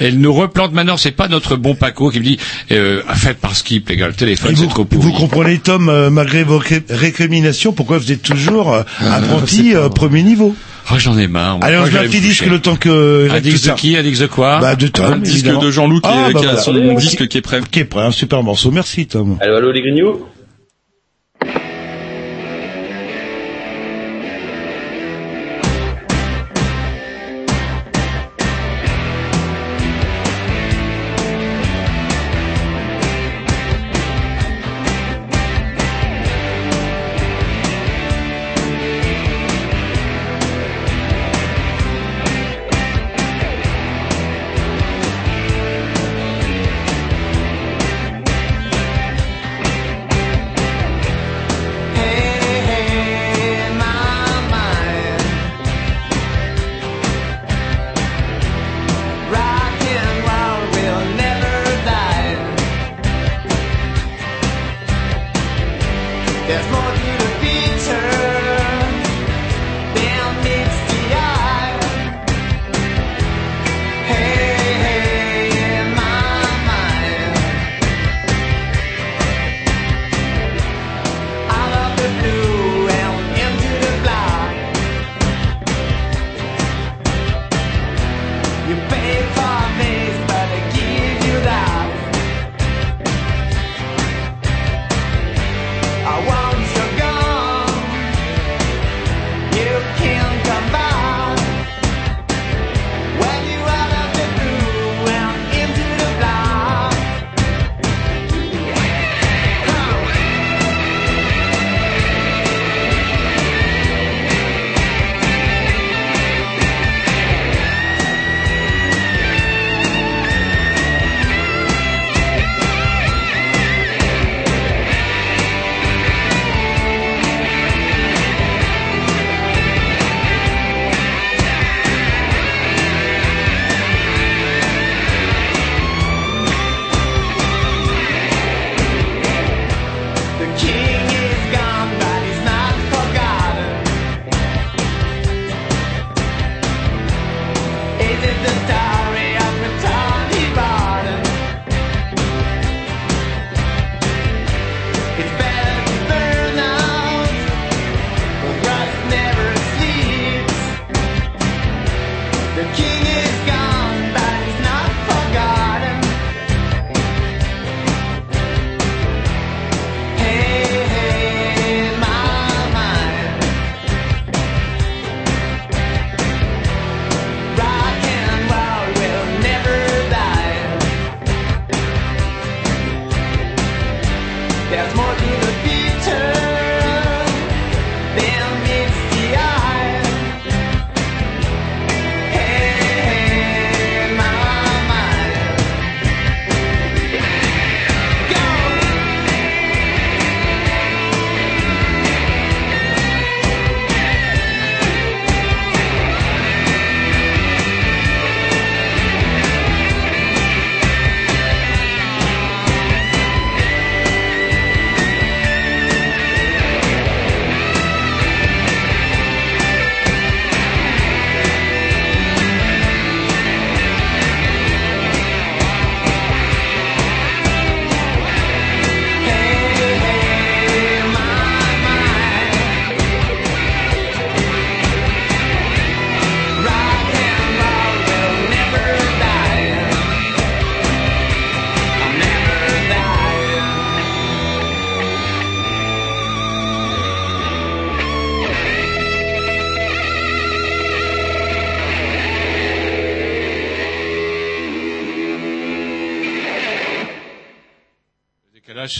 Et il nous replante maintenant. C'est pas notre bon Paco qui me dit euh, faites par Skip, les gars. Le téléphone, c'est vous, trop pourri. vous comprenez, Tom, euh, malgré vos ré- récriminations, pourquoi vous êtes toujours euh, apprenti euh, premier niveau? Oh, j'en ai marre. moi. Allez, on se met un petit disque le temps que... Un disque de qui Un disque de quoi Bah, de Tom, Un disque de Jean-Loup qui, Ah, est- bah qui a son disque qui est prêt. Qui est prêt, un super morceau. Merci, Tom. Allô, allô, les grignoux?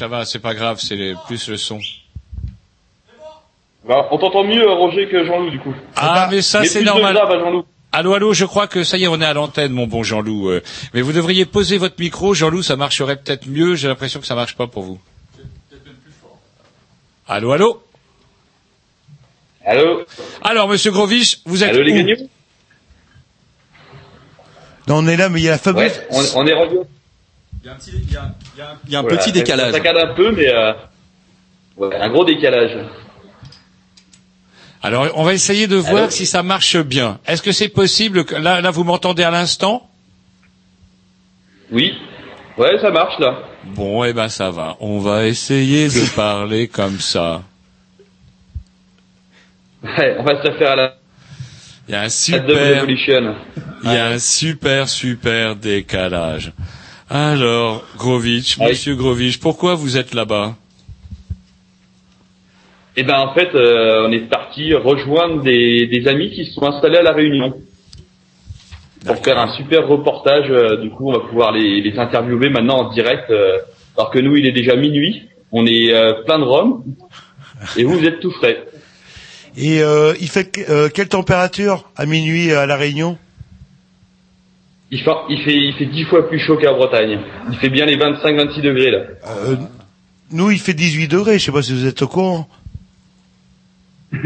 Ça va, c'est pas grave, c'est les- plus le son. Bah, on t'entend mieux, Roger, que Jean-Loup, du coup. Ah, mais ça, c'est normal. grave. Allô, allô, je crois que ça y est, on est à l'antenne, mon bon Jean-Loup. euh. Mais vous devriez poser votre micro, Jean-Loup, ça marcherait peut-être mieux. J'ai l'impression que ça marche pas pour vous. Allô, allô? Allô? Alors, monsieur Grovich, vous êtes Allô, les où? gagnants? Non, on est là, mais il y a la fameuse. Ouais, on, on est rendu. Il y a un petit, il y a, il y a un- il y a un Voilà, petit décalage. Ça saccade un peu, mais euh, ouais, un gros décalage. Alors, on va essayer de voir Allô si ça marche bien. Est-ce que c'est possible que là, là, vous m'entendez à l'instant? Oui. Ouais, ça marche là. Bon, eh ben, ça va. On va essayer de parler comme ça. Ouais, on va se faire à la, Il y a un super, il y a un super, super décalage. Alors, Grovitch, Oui. monsieur Grovitch, pourquoi vous êtes là-bas? Et ben en fait, euh, on est parti rejoindre des, des amis qui se sont installés à la Réunion pour faire un super reportage. euh, du coup, on va pouvoir les, les interviewer maintenant en direct, euh, alors que nous, il est déjà minuit. On est euh, plein de rhum et vous, vous êtes tout frais. Et euh, il fait que- euh, quelle température à minuit à la Réunion? Il fait, il fait, il fait dix fois plus chaud qu'à Bretagne. Il fait bien les 25-26 degrés là. Euh, Nous, il fait 18 degrés. Je sais pas si vous êtes au courant.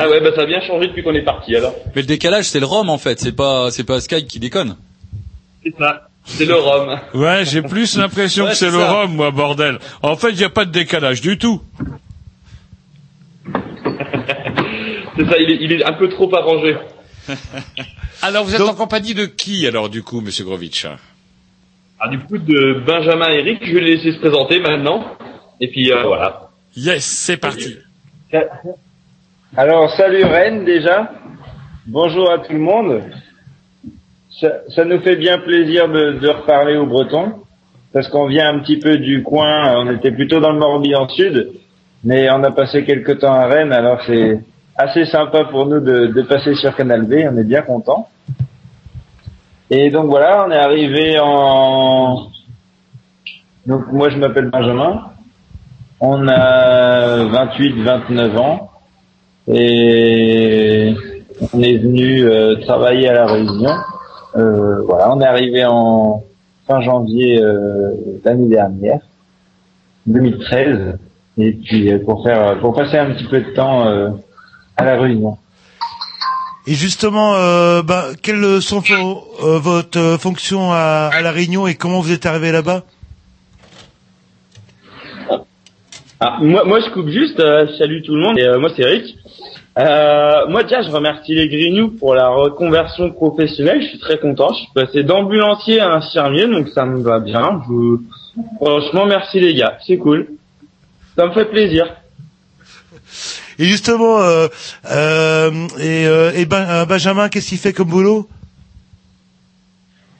Ah ouais, bah ça a bien changé depuis qu'on est parti alors. Mais le décalage, c'est le rhum en fait. C'est pas, c'est pas Sky qui déconne. C'est ça. C'est le rhum. Ouais, j'ai plus l'impression Ouais, que c'est c'est le ça. rhum, moi, bordel. En fait, il n'y a pas de décalage du tout. C'est ça, il est, il est un peu trop arrangé. Alors, vous êtes en compagnie de qui, alors, du coup, monsieur Grovitch? Ah, du coup, de Benjamin Eric, je vais les laisser se présenter maintenant. Et puis euh, voilà. Yes, c'est parti. Alors, salut Rennes déjà. Bonjour à tout le monde. Ça, ça nous fait bien plaisir de, de reparler aux Bretons, parce qu'on vient un petit peu du coin, on était plutôt dans le Morbihan Sud, mais on a passé quelques temps à Rennes, alors c'est assez sympa pour nous de, de passer sur Canal B, on est bien contents. Et donc voilà, on est arrivé en... Donc moi je m'appelle Benjamin, on a 28-29 ans, et on est venu euh, travailler à la Réunion. Euh, voilà, on est arrivé en fin janvier euh, l'année dernière, 2013, et puis euh, pour faire pour passer un petit peu de temps euh, à la Réunion. Et justement, euh, ben, quelles sont vos, euh, votre euh, fonction à, à la Réunion et comment vous êtes arrivé là-bas? Ah, moi, moi, je coupe juste. euh, salut tout le monde. Et, euh, moi, c'est Eric. Euh, moi, déjà, je remercie les Grignoux pour la reconversion professionnelle. Je suis très content. Je suis passé d'ambulancier à infirmier, donc ça me va bien. Je... Franchement, merci les gars. C'est cool. Ça me fait plaisir. Et justement, euh, euh, et, euh, et ben, euh, Benjamin, qu'est-ce qu'il fait comme boulot?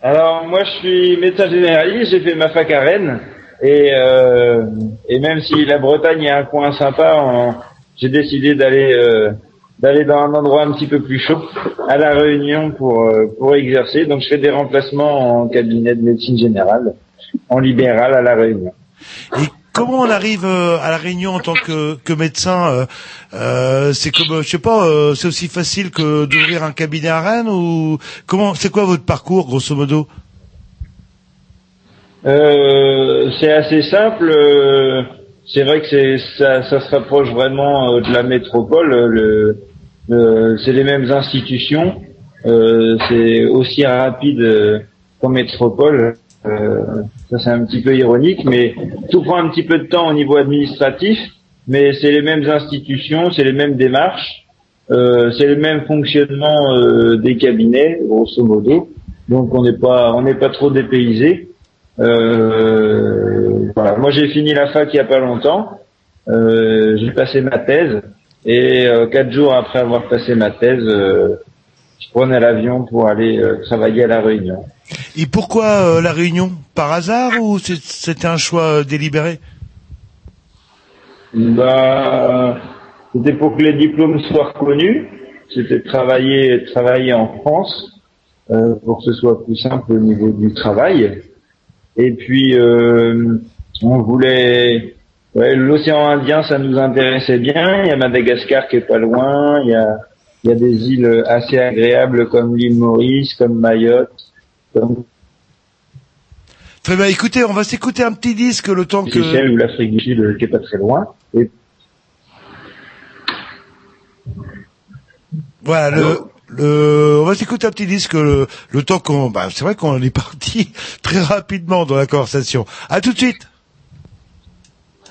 Alors, moi, je suis médecin généraliste. J'ai fait ma fac à Rennes. Et, euh, et même si la Bretagne est un coin sympa, on- j'ai décidé d'aller euh, d'aller dans un endroit un petit peu plus chaud, à la Réunion pour euh, pour exercer. Donc, je fais des remplacements en cabinet de médecine générale, en libéral à la Réunion. Comment on arrive euh, à la Réunion en tant que, que médecin euh, euh, C'est comme, euh, je sais pas, c'est aussi facile que d'ouvrir un cabinet à Rennes ou comment C'est quoi votre parcours, grosso modo? Euh, c'est assez simple. c'est vrai que c'est ça, ça se rapproche vraiment de la métropole. Le, c'est les mêmes institutions. euh, c'est aussi rapide qu'en métropole. Euh, ça c'est un petit peu ironique, mais tout prend un petit peu de temps au niveau administratif. Mais c'est les mêmes institutions, c'est les mêmes démarches, euh, c'est le même fonctionnement euh, des cabinets, grosso modo. Donc on n'est pas on n'est pas trop dépaysé. Euh, voilà. Moi, j'ai fini la fac il y a pas longtemps. Euh, j'ai passé ma thèse et quatre jours après avoir passé ma thèse, je prenais l'avion pour aller travailler à la Réunion. Et pourquoi euh, la Réunion Par hasard ou c'était un choix euh, délibéré? Bah, c'était pour que les diplômes soient reconnus. C'était travailler, travailler en France euh, pour que ce soit plus simple au niveau du travail. Et puis euh, on voulait, ouais, l'océan Indien, ça nous intéressait bien. Il y a Madagascar qui est pas loin. Il y a, il y a des îles assez agréables comme l'île Maurice, comme Mayotte, Très bien, écoutez, on va s'écouter un petit disque le temps que... Ou l'Afrique du Sud, qui est pas très loin. Et Voilà, le, le, on va s'écouter un petit disque le, le temps qu'on, bah, c'est vrai qu'on est parti très rapidement dans la conversation. À tout de suite.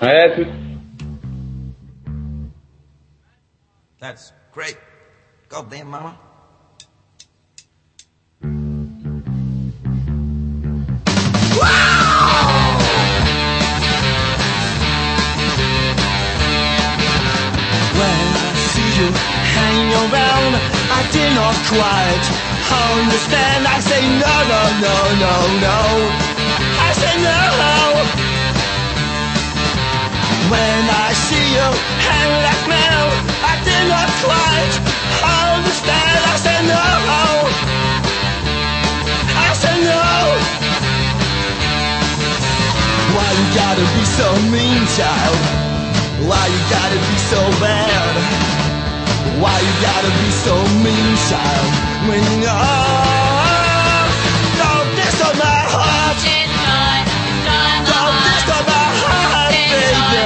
Ouais, tout. That's great. Goddamn, mama. Quite understand. I say no, no, no, no, no. I say no. So mean, child? Why you gotta be so bad? Why you gotta be so mean, child? When you know Don't disturb my heart Don't disturb my heart, baby?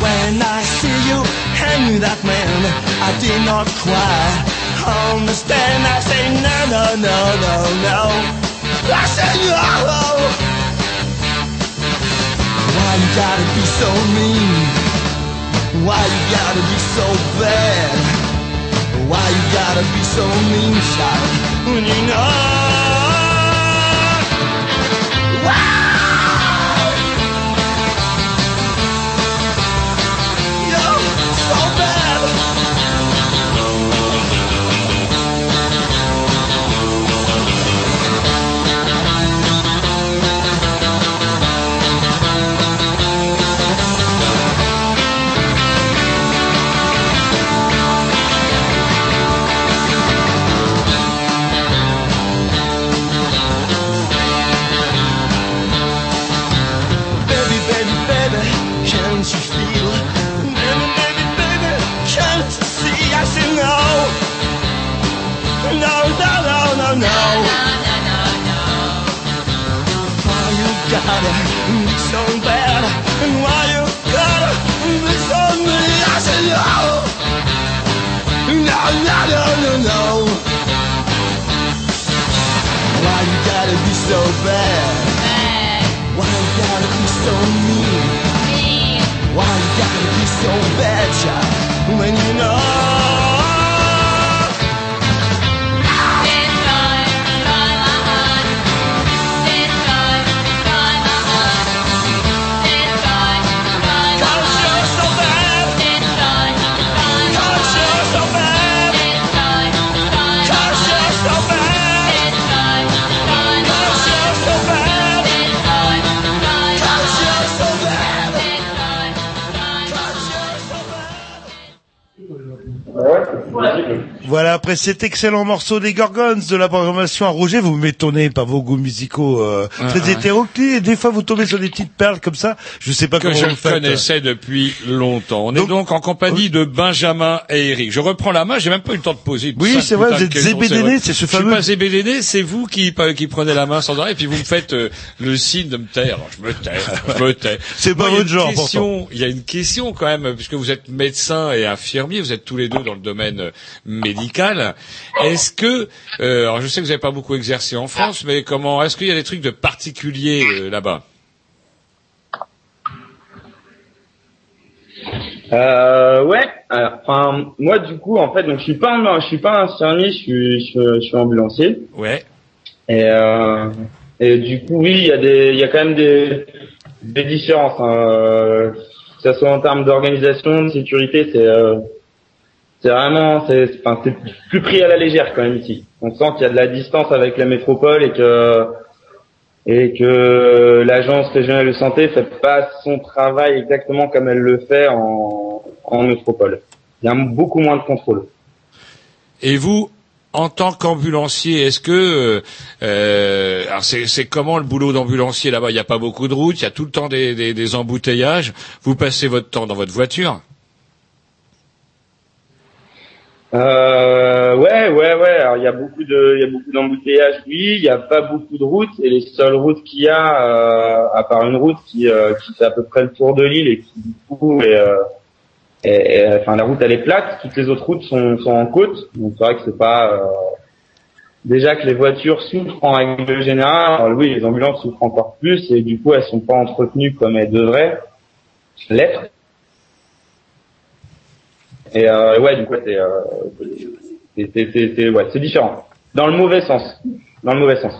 When I see you hang that man. I did not cry Understand I say no, no, no, no, no I say no Why you gotta be so mean? Why you gotta be so bad? Why you gotta be so mean, child? When you know You're no. Why you gotta be so bad? And why you gotta be so mean? I no. No, no, no, no, no. Why you gotta be so bad? Why you gotta be so mean? Why you gotta be so bad, child? When you know Voilà, après cet excellent morceau des Gorgons de la programmation à Roger, vous m'étonnez par vos goûts musicaux euh, très ouais. hétéroclites. Et des fois, vous tombez sur des petites perles comme ça. Je sais pas que comment je vous faites. connaissais depuis longtemps. On est donc en compagnie de Benjamin et Eric. Je reprends la main, j'ai même pas eu le temps de poser. Oui, c'est vrai, vous êtes ZBDD, c'est ce Je suis fameux- pas ZBDD, c'est vous qui, qui prenez la main sans arrêt et puis vous me faites euh, le signe de me taire. Je me tais, je me tais. C'est pas Moi, il y a votre une genre, question- Il y a une question quand même, puisque vous êtes médecin et infirmier, vous êtes tous les deux dans le domaine euh, Est-ce que, euh, alors je sais que vous n'avez pas beaucoup exercé en France, mais comment, est-ce qu'il y a des trucs de particuliers euh, là-bas? Euh, ouais. alors, Enfin, moi du coup, en fait, donc je suis pas, un- je suis pas infirmier, je suis, je, suis- je suis ambulancier. Ouais. Et, euh, et du coup, oui, il y a des, il y a quand même des, des différences. hein. Que ce soit en termes d'organisation, de sécurité, c'est, euh, c'est vraiment, c'est, plus pris à la légère quand même ici. On sent qu'il y a de la distance avec la métropole et que l'agence régionale de santé fait pas son travail exactement comme elle le fait en, métropole. il y a beaucoup moins de contrôle. Et vous, en tant qu'ambulancier, est-ce que euh, euh, alors c'est, comment le boulot d'ambulancier là-bas? Il n'y a pas beaucoup de routes, il y a tout le temps des embouteillages. Vous passez votre temps dans votre voiture? Euh, ouais, ouais, ouais. Alors il y a beaucoup de, il y a beaucoup d'embouteillages. Oui, il n'y a pas beaucoup de routes et les seules routes qu'il y a, euh, à part une route qui, euh, qui fait à peu près le tour de l'île et qui du coup est, euh, est- enfin la route elle est plate. Toutes les autres routes sont, sont en côte. Donc c'est vrai que c'est pas euh, déjà que les voitures souffrent en règle générale. Oui, les ambulances souffrent encore plus et du coup elles sont pas entretenues comme elles devraient l'être. Et euh, ouais, du coup, c'est euh, c'est- c'est- c'est- ouais, c'est différent. Dans le mauvais sens. Dans le mauvais sens.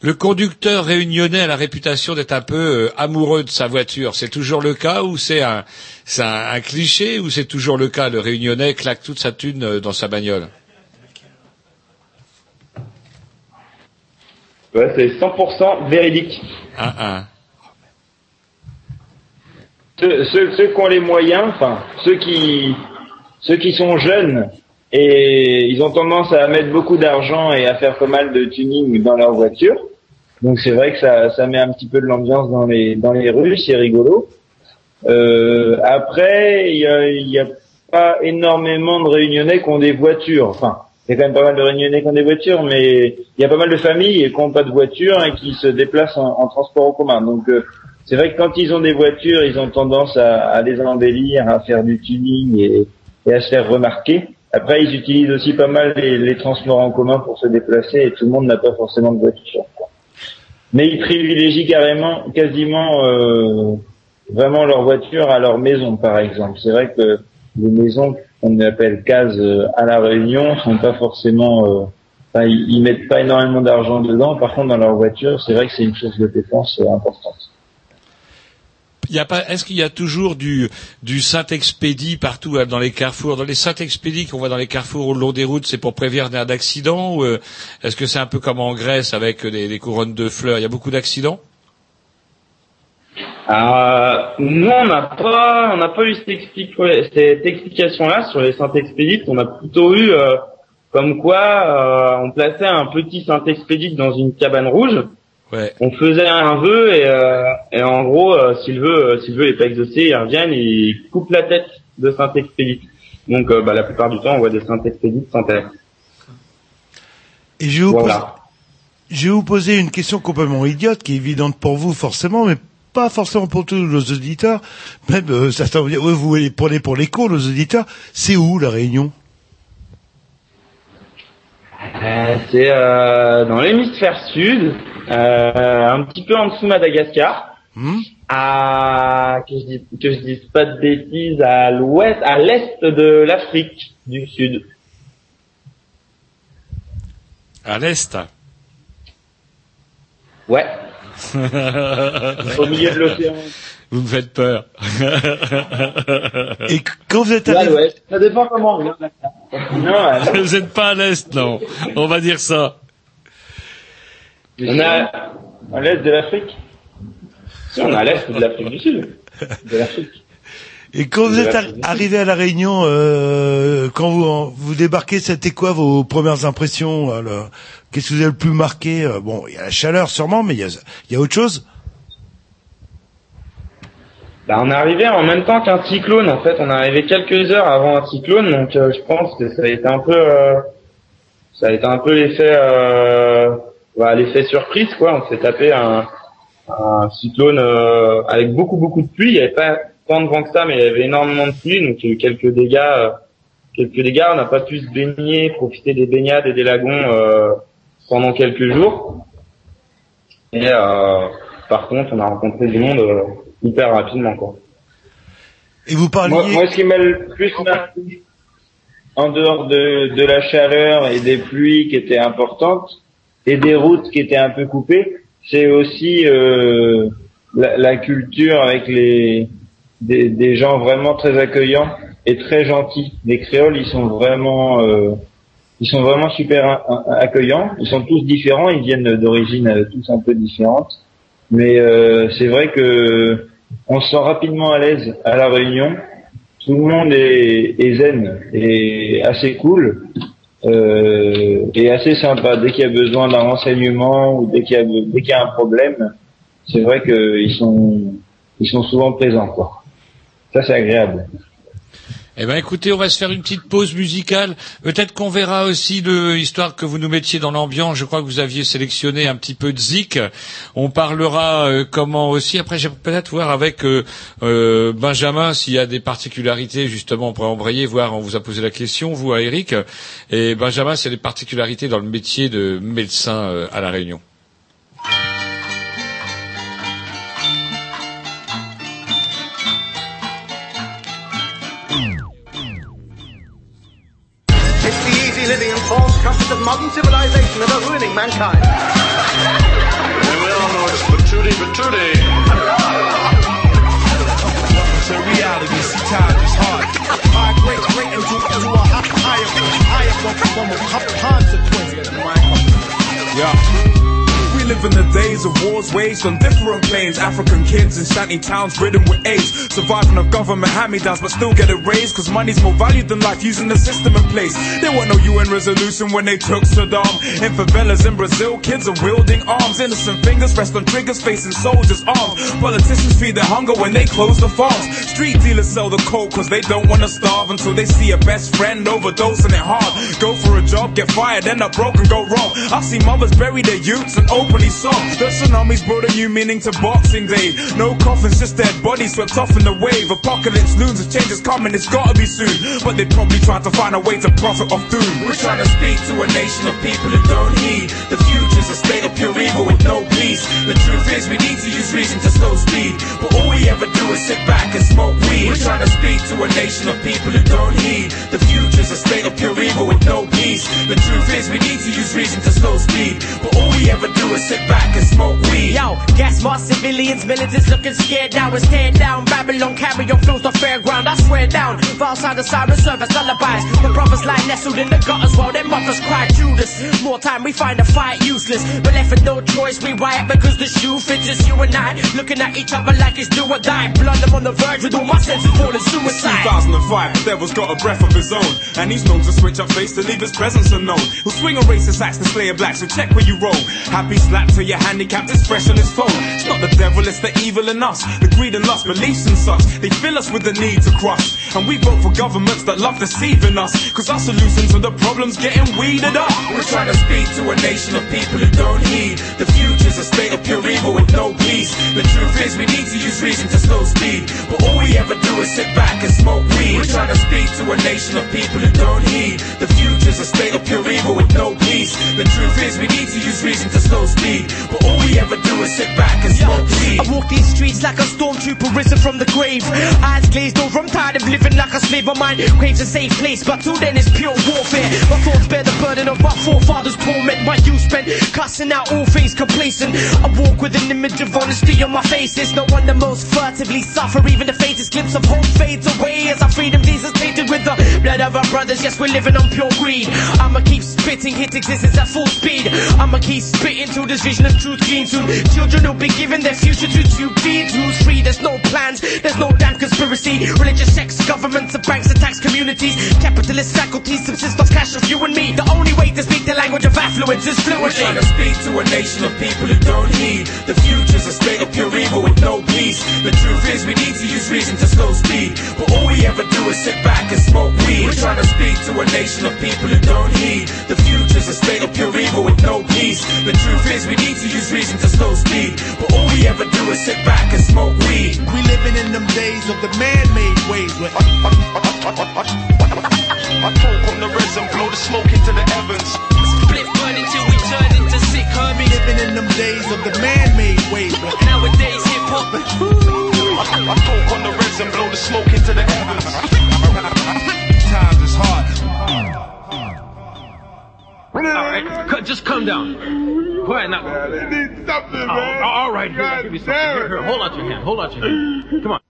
Le conducteur réunionnais a la réputation d'être un peu euh, amoureux de sa voiture. C'est toujours le cas ou c'est un, c'est un, un cliché ou c'est toujours le cas? Le réunionnais claque toute sa thune euh, dans sa bagnole. Ouais, c'est 100% véridique. Un, un. Ceux, ceux, ceux qui ont les moyens, enfin ceux qui ceux qui sont jeunes et ils ont tendance à mettre beaucoup d'argent et à faire pas mal de tuning dans leur voiture. Donc c'est vrai que ça, ça met un petit peu de l'ambiance dans les dans les rues, c'est rigolo. Euh, après, il y a, y a pas énormément de Réunionnais qui ont des voitures. Enfin, il y a quand même pas mal de Réunionnais qui ont des voitures, mais il y a pas mal de familles qui n'ont pas de voiture et qui se déplacent en, en transport en commun. Donc euh, c'est vrai que quand ils ont des voitures, ils ont tendance à, à les embellir, à faire du tuning et, et à se faire remarquer. Après, ils utilisent aussi pas mal les, les transports en commun pour se déplacer et tout le monde n'a pas forcément de voiture. Mais ils privilégient carrément, quasiment euh, vraiment leur voiture à leur maison, par exemple. C'est vrai que les maisons qu'on appelle cases euh, à la Réunion sont pas forcément, euh, enfin, ils, mettent pas énormément d'argent dedans. Par contre, dans leur voiture, c'est vrai que c'est une chose de dépense euh, importante. Y a pas, est-ce qu'il y a toujours du, du Saint-Expédie partout euh, dans les carrefours? Dans les Saint-Expédie qu'on voit dans les carrefours au long des routes, c'est pour prévenir d'un accident ou euh, est-ce que c'est un peu comme en Grèce avec des, des couronnes de fleurs? Il y a beaucoup d'accidents? Euh, nous, on n'a pas, on n'a pas eu cette explication-là sur les Saint-Expédites. On a plutôt eu euh, comme quoi euh, on plaçait un petit Saint-Expédite dans une cabane rouge. Ouais. On faisait un vœu et, euh, et en gros, euh, si le vœu, euh, si n'est pas exaucé, ils reviennent ils coupent la tête de Saint-Expédite. Donc, euh, bah, la plupart du temps, on voit des Saint-Expédites sans tête. Et je vais vous, Voilà. poser, je vais vous poser une question complètement idiote, qui est évidente pour vous forcément, mais pas forcément pour tous nos auditeurs. Même euh, certains vont dire, ouais, vous les prenez pour les cons, nos auditeurs. C'est où la Réunion? Euh, c'est euh, dans l'hémisphère sud, un petit peu en dessous de Madagascar. À que je dise que je dise pas de bêtises, à l'ouest, à l'est de l'Afrique du Sud. À l'est. Ouais. Au milieu de l'océan. Vous me faites peur. Et quand vous êtes arrivé, ouais. Ça dépend comment on regarde ça. Non, Vous n'êtes pas à l'est, non. On va dire ça. On a, À l'est de l'Afrique. si, on est à l'est de l'Afrique du Sud. De l'Afrique. et quand vous êtes arrivé à la Réunion, euh, quand vous vous débarquez, c'était quoi vos premières impressions alors? Qu'est-ce que vous avez le plus marqué? Euh, Bon, il y a la chaleur sûrement, mais il y a, il y a autre chose? Bah, on est arrivé en même temps qu'un cyclone. En fait, on est arrivé quelques heures avant un cyclone, donc euh, je pense que ça a été un peu, euh, ça a été un peu l'effet, euh, bah, l'effet surprise quoi. On s'est tapé un, un cyclone euh, avec beaucoup beaucoup de pluie. Il n'y avait pas tant de vent que ça, mais il y avait énormément de pluie, donc il y a eu quelques dégâts. euh, quelques dégâts. On n'a pas pu se baigner, profiter des baignades et des lagons euh, pendant quelques jours. Et euh, par contre, on a rencontré du monde euh, hyper rapidement quoi. Et vous parliez. Moi, moi, ce qui m'a le plus marqué, en dehors de, de la chaleur et des pluies qui étaient importantes et des routes qui étaient un peu coupées, c'est aussi euh, la, la culture avec les des, des gens vraiment très accueillants et très gentils. Les créoles, ils sont vraiment euh, ils sont vraiment super accueillants. Ils sont tous différents, ils viennent d'origines euh, tous un peu différentes, mais euh, c'est vrai que on se sent rapidement à l'aise à la Réunion. Tout le monde est, est zen et assez cool euh, et assez sympa. Dès qu'il y a besoin d'un renseignement ou dès qu'il y a dès qu'il y a un problème, c'est vrai qu'ils sont ils sont souvent présents quoi. Ça c'est agréable. Eh ben, écoutez, on va se faire une petite pause musicale. Peut-être qu'on verra aussi, de, histoire que vous nous mettiez dans l'ambiance. Je crois que vous aviez sélectionné un petit peu de zik. On parlera euh, comment aussi. Après, j'ai peut-être voir avec euh, euh, Benjamin s'il y a des particularités. Justement, on pourrait embrayer, voir. On vous a posé la question, vous, à Eric. Et Benjamin, s'il y a des particularités dans le métier de médecin euh, à la Réunion. Modern civilization that are ruining mankind. And we all know it's patootie patootie. to reality. See, time is hard. Migrate straight into, into a hi- higher, higher form, of co- consequence. Yeah. Live in the days of wars waged on different planes. African kids in shanty towns ridden with AIDS. Surviving of government hand-me-downs but still get it raised. Cause money's more valued than life using the system in place. There weren't no UN resolution when they took Saddam. In favelas in Brazil, kids are wielding arms. Innocent fingers rest on triggers facing soldiers' arms. Politicians feed their hunger when they close the farms. Street dealers sell the coke cause they don't wanna starve until they see a best friend overdosing it hard. Go for a job, get fired, end up broke and go wrong. I've seen mothers bury their youths and The tsunamis brought a new meaning to Boxing Day. No coffins, just dead bodies swept off in the wave. Apocalypse looms, a change is coming, it's gotta be soon. But they probably try to find a way to profit off doom. We're trying to speak to a nation of people who don't heed. The future's a state of pure evil with no peace. The truth is we need to use reason to slow speed. But all we ever do is sit back and smoke weed. We're trying to speak to a nation of people who don't heed. The future's a state of pure evil with no peace. The truth is we need to use reason to slow speed. But all we ever do is sit back and smoke weed. Yo, gas mask civilians, militants looking scared now. It's tear down. Babylon carry on flows the fairground. I swear down. Far side the siren service lullabies. My brothers lie nestled in the gutters while their mothers cry Judas. More time we find a fight useless. But left with no choice, we riot because the shoe fits us. You and I looking at each other like it's do or die. Blood, I'm on the verge with all my senses falling suicide. 2005, the devil's got a breath of his own. And he's known to switch up face to leave his presence unknown. He'll swing a racist axe to slay a black, so check where you roll. Happy slap to your handicapped, it's fresh on his phone. It's not the devil, it's the evil in us. The greed and lust, beliefs and such. They fill us with the need to crush. And we vote for governments that love deceiving us. Cause our solution to the problem's getting weeded up. We're trying to speak to a nation of people who don't heed. The future's a state of pure evil with no peace. The truth is we need to use reason to slow speed. But all we ever do is sit back and smoke weed. We're trying to speak to a nation of people who don't heed. The future's a state of pure evil with no peace. The truth is we need to use reason to slow speed. But all we ever do is sit back and smoke weed. I walk these streets like a stormtrooper risen from the grave. Eyes glazed over, I'm tired of living like a slave. My mind craves a safe place, but till then it's pure warfare. My thoughts bear the burden of my forefathers' torment. My youth spent cussing out all things complacent. I walk with an image of honesty on my face. It's no one the most furtively suffer. Even the faintest glimpse of hope fades away as our freedom visas tainted with the blood of our brothers. Yes, we're living on pure greed. I'ma keep spitting, hit existence at full speed. I'ma keep spitting till this vision of truth gleams soon. Children will be given their future to two beings who's free. There's no plans, there's no damn conspiracy. Religious sects, governments, and banks attacks communities. Capitalist faculties subsist on cash of you and me. The only way to speak the language of affluence is fluency. To speak to a nation of people who don't heed. The future's a state of pure evil with no peace. The truth is we need to use reason to slow speed. But all we ever do is sit back and smoke weed. We're trying to speak to a nation of people who don't heed. The future's a state of pure evil with no peace. The truth is we need to use reason to slow speed. But all we ever do is sit back and smoke weed. We living in them days of the man-made ways where I on the resin, blow the smoke into the heavens. Split burning till we turn into sick hermits. living in them days of the man-made ways Nowadays hip hop. I, I on the resin, blow the smoke into the heavens. times is hard. All right, c- just calm down. Quiet now. They need something, Oh, man. all right, here, I'll give you something. Here, here, hold out your hand. Hold out your hand. Come on.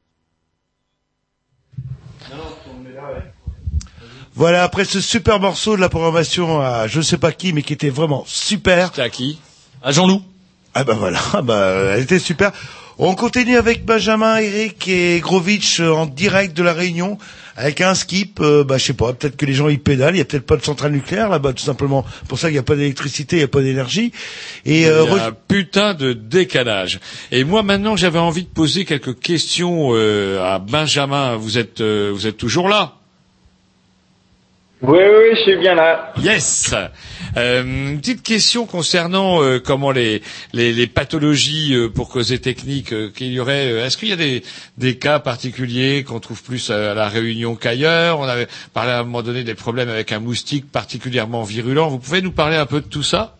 Voilà, après ce super morceau de la programmation à je sais pas qui, mais qui était vraiment super. C'était à qui? À Jean-Loup. Ah bah voilà, ah bah elle était super. On continue avec Benjamin, Eric et Grovitch euh, en direct de la Réunion avec un skip. euh, bah, je sais pas, peut-être que les gens y pédalent. Il y a peut-être pas de centrale nucléaire là-bas, tout simplement. Pour ça, il n'y a pas d'électricité, il n'y a pas d'énergie. Et euh, Il y a re- un putain de décalage. Et moi maintenant j'avais envie de poser quelques questions euh, à Benjamin. Vous êtes euh, vous êtes toujours là? Oui, oui, je suis bien là. Yes. Euh, une petite question concernant euh, comment les, les, les pathologies euh, pour causer technique euh, qu'il y aurait. euh, Est-ce qu'il y a des, des cas particuliers qu'on trouve plus à la Réunion qu'ailleurs? On avait parlé à un moment donné des problèmes avec un moustique particulièrement virulent. Vous pouvez nous parler un peu de tout ça?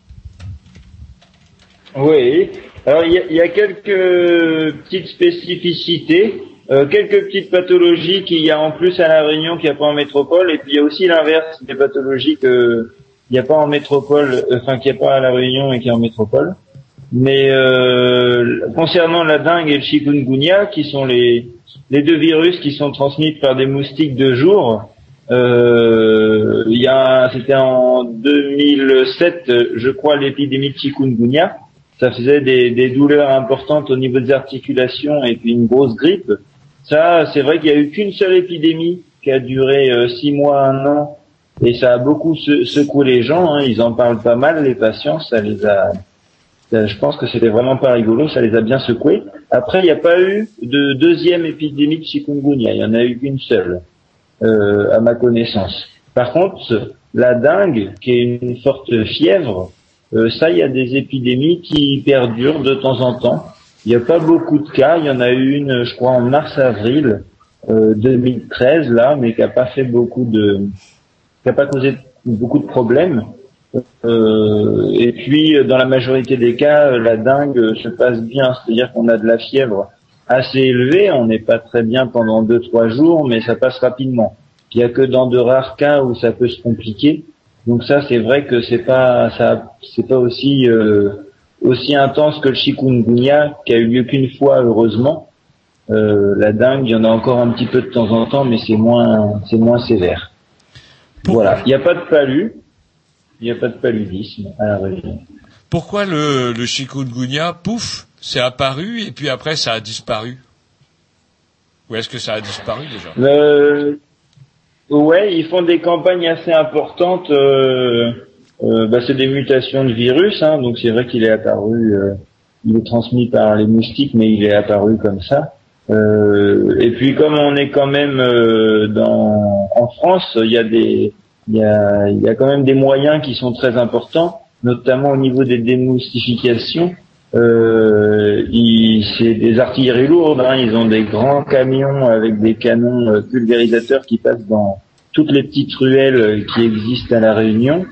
Oui. Alors il y y a quelques petites spécificités, euh, quelques petites pathologies qu'il y a en plus à la Réunion qu'il n'y a pas en métropole, et puis il y a aussi l'inverse des pathologies que il n'y a pas en métropole, euh, enfin qu'il n'y a pas à la Réunion et qui est en métropole. Mais euh, concernant la dengue et le chikungunya, qui sont les les deux virus qui sont transmis par des moustiques de jour, euh, il y a, c'était en 2007, euh, je crois, l'épidémie de chikungunya. Ça faisait des, des douleurs importantes au niveau des articulations et puis une grosse grippe. Ça, c'est vrai qu'il n'y a eu qu'une seule épidémie qui a duré euh, six mois, un an, et ça a beaucoup se- secoué les gens. hein. Ils en parlent pas mal, les patients. Ça les a. je pense que c'était vraiment pas rigolo. Ça les a bien secoués. Après, il n'y a pas eu de deuxième épidémie de chikungunya. Il y en a eu qu'une seule euh, à ma connaissance. Par contre, la dengue, qui est une forte fièvre, euh, ça, il y a des épidémies qui perdurent de temps en temps. Il n'y a pas beaucoup de cas. Il y en a eu une, je crois, en mars-avril euh, 2013 là, mais qui n'a pas fait beaucoup de, qui n'a pas causé beaucoup de problèmes. Euh, et puis, dans la majorité des cas, la dengue euh, se passe bien, c'est-à-dire qu'on a de la fièvre assez élevée, on n'est pas très bien pendant deux trois jours, mais ça passe rapidement. Il y a que dans de rares cas où ça peut se compliquer. Donc ça, c'est vrai que c'est pas ça, c'est pas aussi euh, aussi intense que le chikungunya qui a eu lieu qu'une fois heureusement. Euh, la dengue, il y en a encore un petit peu de temps en temps, mais c'est moins c'est moins sévère. Voilà, il n'y a pas de palu, il n'y a pas de paludisme à la région. Pourquoi le, le chikungunya, pouf, c'est apparu et puis après ça a disparu? Ou est-ce que ça a disparu déjà? Euh, ouais, ils font des campagnes assez importantes. Euh, euh, bah, c'est des mutations de virus, hein, donc c'est vrai qu'il est apparu. euh, il est transmis par les moustiques, mais il est apparu comme ça. Euh, et puis comme on est quand même euh, dans en France, il y a des il y a, il y a quand même des moyens qui sont très importants, notamment au niveau des démoustifications. Euh, c'est des artilleries lourdes, hein, ils ont des grands camions avec des canons euh, pulvérisateurs qui passent dans toutes les petites ruelles qui existent à la Réunion.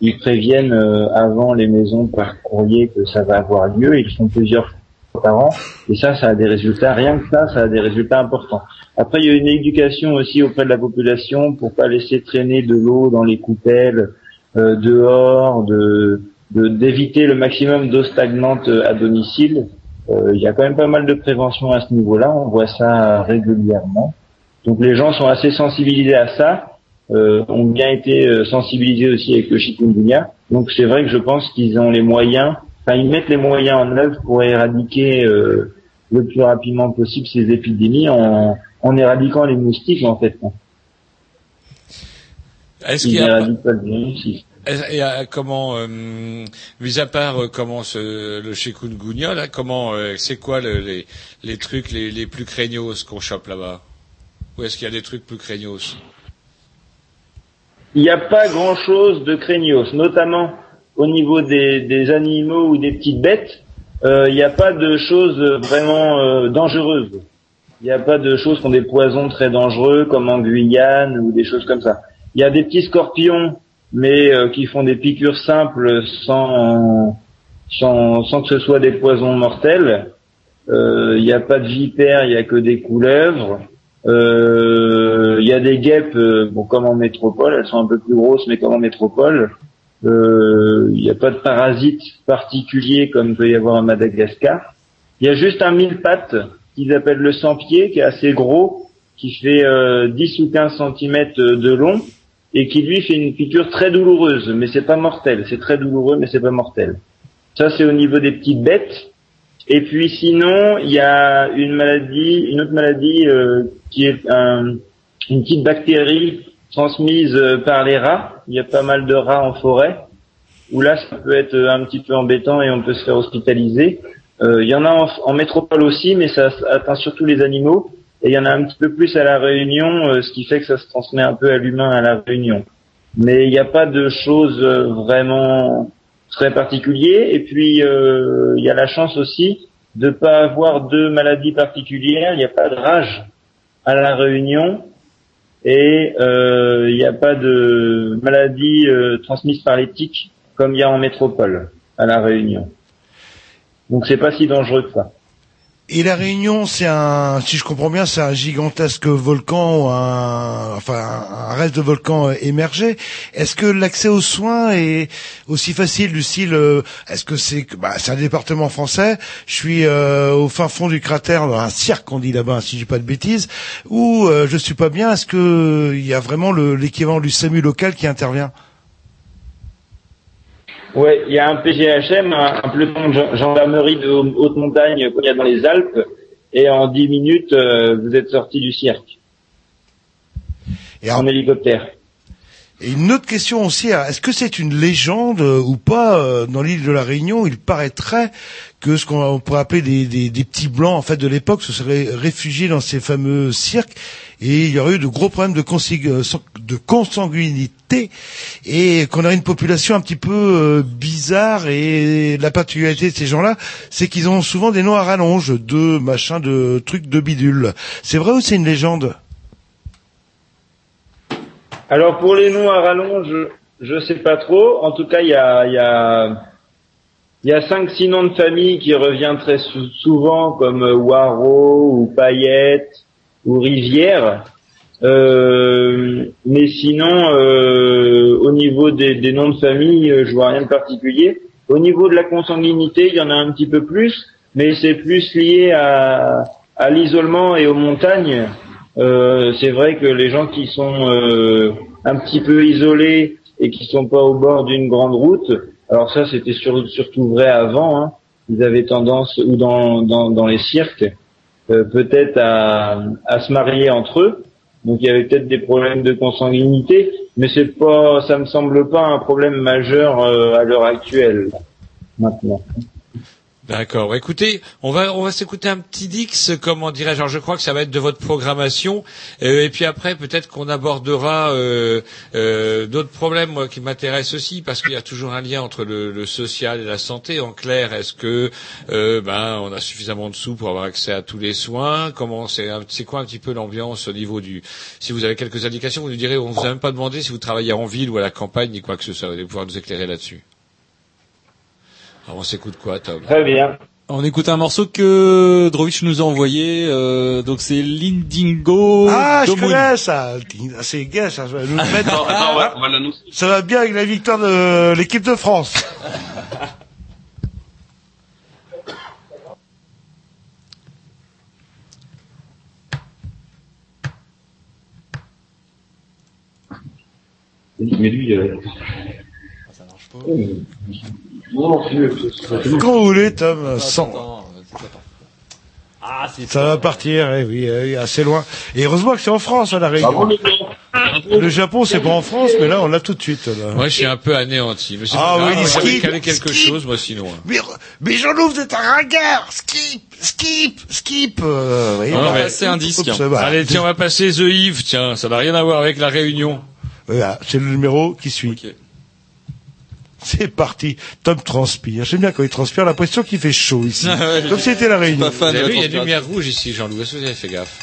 Ils préviennent euh, avant les maisons par courrier que ça va avoir lieu. Ils font plusieurs fois par an. Et ça, ça a des résultats. Rien que ça, ça a des résultats importants. Après, il y a une éducation aussi auprès de la population pour pas laisser traîner de l'eau dans les coupelles euh, dehors, de de- d'éviter le maximum d'eau stagnante euh, à domicile. Euh, il y a quand même pas mal de prévention à ce niveau-là. On voit ça régulièrement. Donc les gens sont assez sensibilisés à ça euh, ont bien été euh, sensibilisés aussi avec le chikungunya. Donc c'est vrai que je pense qu'ils ont les moyens, enfin ils mettent les moyens en œuvre pour éradiquer euh, le plus rapidement possible ces épidémies en, en éradiquant les moustiques en fait. Est-ce qu'il y a Et, euh, comment, euh, mis à part euh, comment ce, le chikungunya là, comment, euh, c'est quoi le- les, les trucs les, les plus craignos qu'on chope là-bas? Ou est-ce qu'il y a des trucs plus craignos? Il n'y a pas grand-chose de craignos, notamment au niveau des, des animaux ou des petites bêtes. euh, Il n'y a pas de choses vraiment euh, dangereuses. Il n'y a pas de choses qui ont des poisons très dangereux comme en Guyane ou des choses comme ça. Il y a des petits scorpions, mais euh, qui font des piqûres simples sans, sans, sans que ce soit des poisons mortels. Euh, Il n'y a pas de vipères, il n'y a que des couleuvres. Euh, Il y a des guêpes, euh, bon, comme en métropole, elles sont un peu plus grosses, mais comme en métropole. Euh, Il n'y a pas de parasites particuliers comme peut y avoir à Madagascar. Il y a juste un mille pattes qu'ils appellent le sans-pied, qui est assez gros, qui fait euh, 10 ou 15 centimètres de long, et qui lui fait une piqûre très douloureuse, mais c'est pas mortel. C'est très douloureux, mais c'est pas mortel. Ça, c'est au niveau des petites bêtes. Et puis sinon, il y a une maladie, une autre maladie euh, qui est un- une petite bactérie transmise euh, par les rats. Il y a pas mal de rats en forêt, où là ça peut être euh, un petit peu embêtant et on peut se faire hospitaliser. Euh, il y en a en, métropole aussi, mais ça atteint surtout les animaux. Et il y en a un petit peu plus à la Réunion, euh, ce qui fait que ça se transmet un peu à l'humain à la Réunion. Mais il n'y a pas de choses vraiment très particulier. Et puis euh, il y a la chance aussi de pas avoir de maladies particulières. Il n'y a pas de rage à la Réunion et euh, il n'y a pas de maladies euh, transmises par les tiques comme il y a en métropole à la Réunion. Donc c'est pas si dangereux que ça. Et la Réunion, c'est un, si je comprends bien, c'est un gigantesque volcan ou un, enfin, un reste de volcan émergé. Est-ce que l'accès aux soins est aussi facile style, euh, est-ce que c'est, bah, c'est un département français, je suis euh, au fin fond du cratère, dans un cirque on dit là-bas, si je dis pas de bêtises, ou euh, je suis pas bien, est-ce que il y a vraiment le- l'équivalent du SAMU local qui intervient? Ouais, il y a un PGHM, un, un peloton de gen- gendarmerie de haute montagne qu'il y a dans les Alpes, et en 10 minutes, euh, vous êtes sorti du cirque. Et en hélicoptère. Et une autre question aussi, hein, est-ce que c'est une légende euh, ou pas euh, dans l'île de la Réunion Il paraîtrait que ce qu'on on pourrait appeler des, des, des petits blancs en fait de l'époque se seraient réfugiés dans ces fameux cirques et il y aurait eu de gros problèmes de, euh, de consanguinité et qu'on aurait une population un petit peu bizarre et la particularité de ces gens-là, c'est qu'ils ont souvent des noms à rallonge de machin, de trucs de bidule. C'est vrai ou c'est une légende? Alors pour les noms à rallonge, je, sais pas trop. En tout cas, il y a, y a, y a cinq, six noms de famille qui reviennent très sou- souvent, comme euh, Waro ou Payette ou Rivière. Euh, mais sinon, euh, au niveau des, des noms de famille, euh, je vois rien de particulier. Au niveau de la consanguinité, il y en a un petit peu plus, mais c'est plus lié à, à l'isolement et aux montagnes. Euh, c'est vrai que les gens qui sont euh, un petit peu isolés et qui sont pas au bord d'une grande route, alors ça c'était sur- surtout vrai avant, hein, ils avaient tendance, ou dans, dans, dans les cirques, euh, peut-être à, à se marier entre eux. Donc il y avait peut-être des problèmes de consanguinité, mais c'est pas, ça me semble pas un problème majeur euh, à l'heure actuelle. Maintenant. D'accord. Écoutez, on va on va s'écouter un petit Dix, comment dirais-je. Alors je crois que ça va être de votre programmation, Euh, et puis après peut-être qu'on abordera euh, euh, d'autres problèmes qui m'intéressent aussi, parce qu'il y a toujours un lien entre le, social et la santé. En clair, est-ce que ben on a suffisamment de sous pour avoir accès à tous les soins? Comment c'est c'est quoi un petit peu l'ambiance au niveau du Si vous avez quelques indications, vous nous direz. On vous a même pas demandé si vous travaillez en ville ou à la campagne ni quoi que ce soit. Vous allez pouvoir nous éclairer là-dessus. Alors on s'écoute quoi, Tom Très bien. On écoute un morceau que Drovitch nous a envoyé, euh, donc c'est Lindingo. Ah, je connais ça. C'est gay, ça. Je vais nous le mettre. Attends, attends, on va- on va l'annoncer. Ça va bien avec la victoire de l'équipe de France. Mais lui, euh... Non, c'est Quand vous voulez, Tom, sans. Ah, c'est Ça va partir, eh oui, eh oui, assez loin. Et heureusement que c'est en France, à la Réunion. Le Japon, c'est pas en France, mais là, on l'a tout de suite. Là. Moi, je suis un peu anéanti. Mais c'est Ah oui, j'avais skip, calé quelque skip. chose, moi, sinon. hein. Mais, mais Jean-Loup, vous êtes un ringard Skip Skip Skip euh, oui, Non, bah, mais oups, ça va. Allez, tiens, on va passer The Yves. Tiens, ça n'a rien à voir avec la Réunion. Voilà, c'est le numéro qui suit. C'est parti. Tom transpire. J'aime bien quand il transpire, l'impression qu'il fait chaud ici. Comme si c'était la Réunion. Vous avez vu, il y a une lumière rouge ici, Jean-Loup. Est-ce que vous avez fait gaffe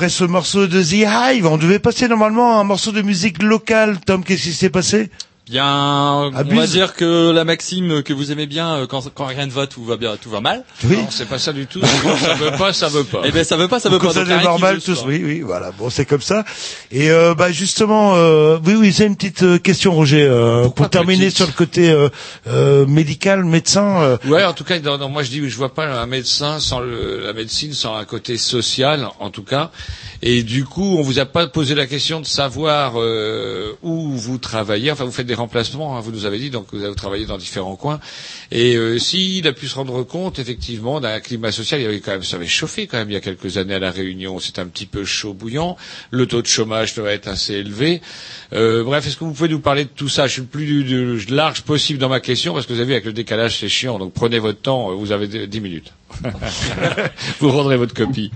après ce morceau de The Hive, on devait passer normalement un morceau de musique locale. Tom, qu'est-ce qui s'est passé? Bien, on va Abuse. dire que la maxime que vous aimez bien, euh, quand, quand rien ne va, tout va bien, tout va mal. Oui. Non, c'est pas ça du tout. ça veut pas, ça veut pas. Eh ben, ça veut pas, ça veut Quand pas. ça rien est qui normal, tous, oui, oui, voilà. Bon, c'est comme ça. Et euh, bah justement, euh, oui, oui, c'est une petite euh, question, Roger, euh, pour terminer petite sur le côté euh, euh, médical, médecin. euh, Ouais, en tout cas, moi je dis, je vois pas un médecin sans le- la médecine, sans un côté social, en tout cas. Et du coup, on vous a pas posé la question de savoir euh, où vous travaillez. Enfin, vous faites des remplacements, hein, vous nous avez dit, donc vous avez travaillé dans différents coins. Et euh, s'il a pu se rendre compte, effectivement, d'un climat social, il y avait quand même, ça avait chauffé quand même il y a quelques années à la Réunion. C'est un petit peu chaud bouillant. Le taux de chômage doit être assez élevé. Euh, bref, est-ce que vous pouvez nous parler de tout ça? Je suis le plus large possible dans ma question parce que vous avez vu avec le décalage c'est chiant. Donc prenez votre temps. Vous avez d- 10 minutes. vous rendrez votre copie.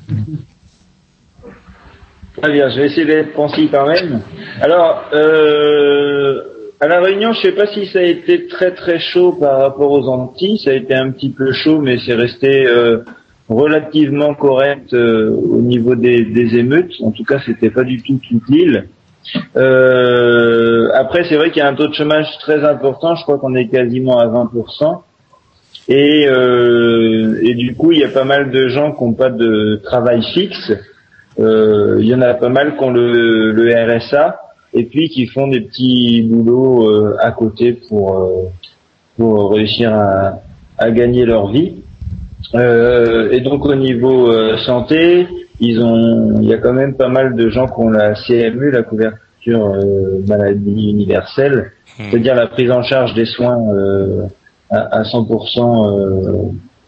Très bien, je vais essayer d'être concis quand même. Alors, euh, à la Réunion, je sais pas si ça a été très très chaud par rapport aux Antilles. Ça a été un petit peu chaud, mais c'est resté euh, relativement correct euh, au niveau des, des émeutes. En tout cas, c'était pas du tout toute l'île. Euh, après, c'est vrai qu'il y a un taux de chômage très important. Je crois qu'on est quasiment à 20%. Et, euh, et du coup, il y a pas mal de gens qui n'ont pas de travail fixe. Euh, Il y en a pas mal qui ont le, le RSA et puis qui font des petits boulots euh, à côté pour euh, pour réussir à, à gagner leur vie. Euh, et donc au niveau euh, santé, ils ont, il y a quand même pas mal de gens qui ont la CMU, la couverture euh, maladie universelle, c'est-à-dire la prise en charge des soins euh, à, à 100% euh,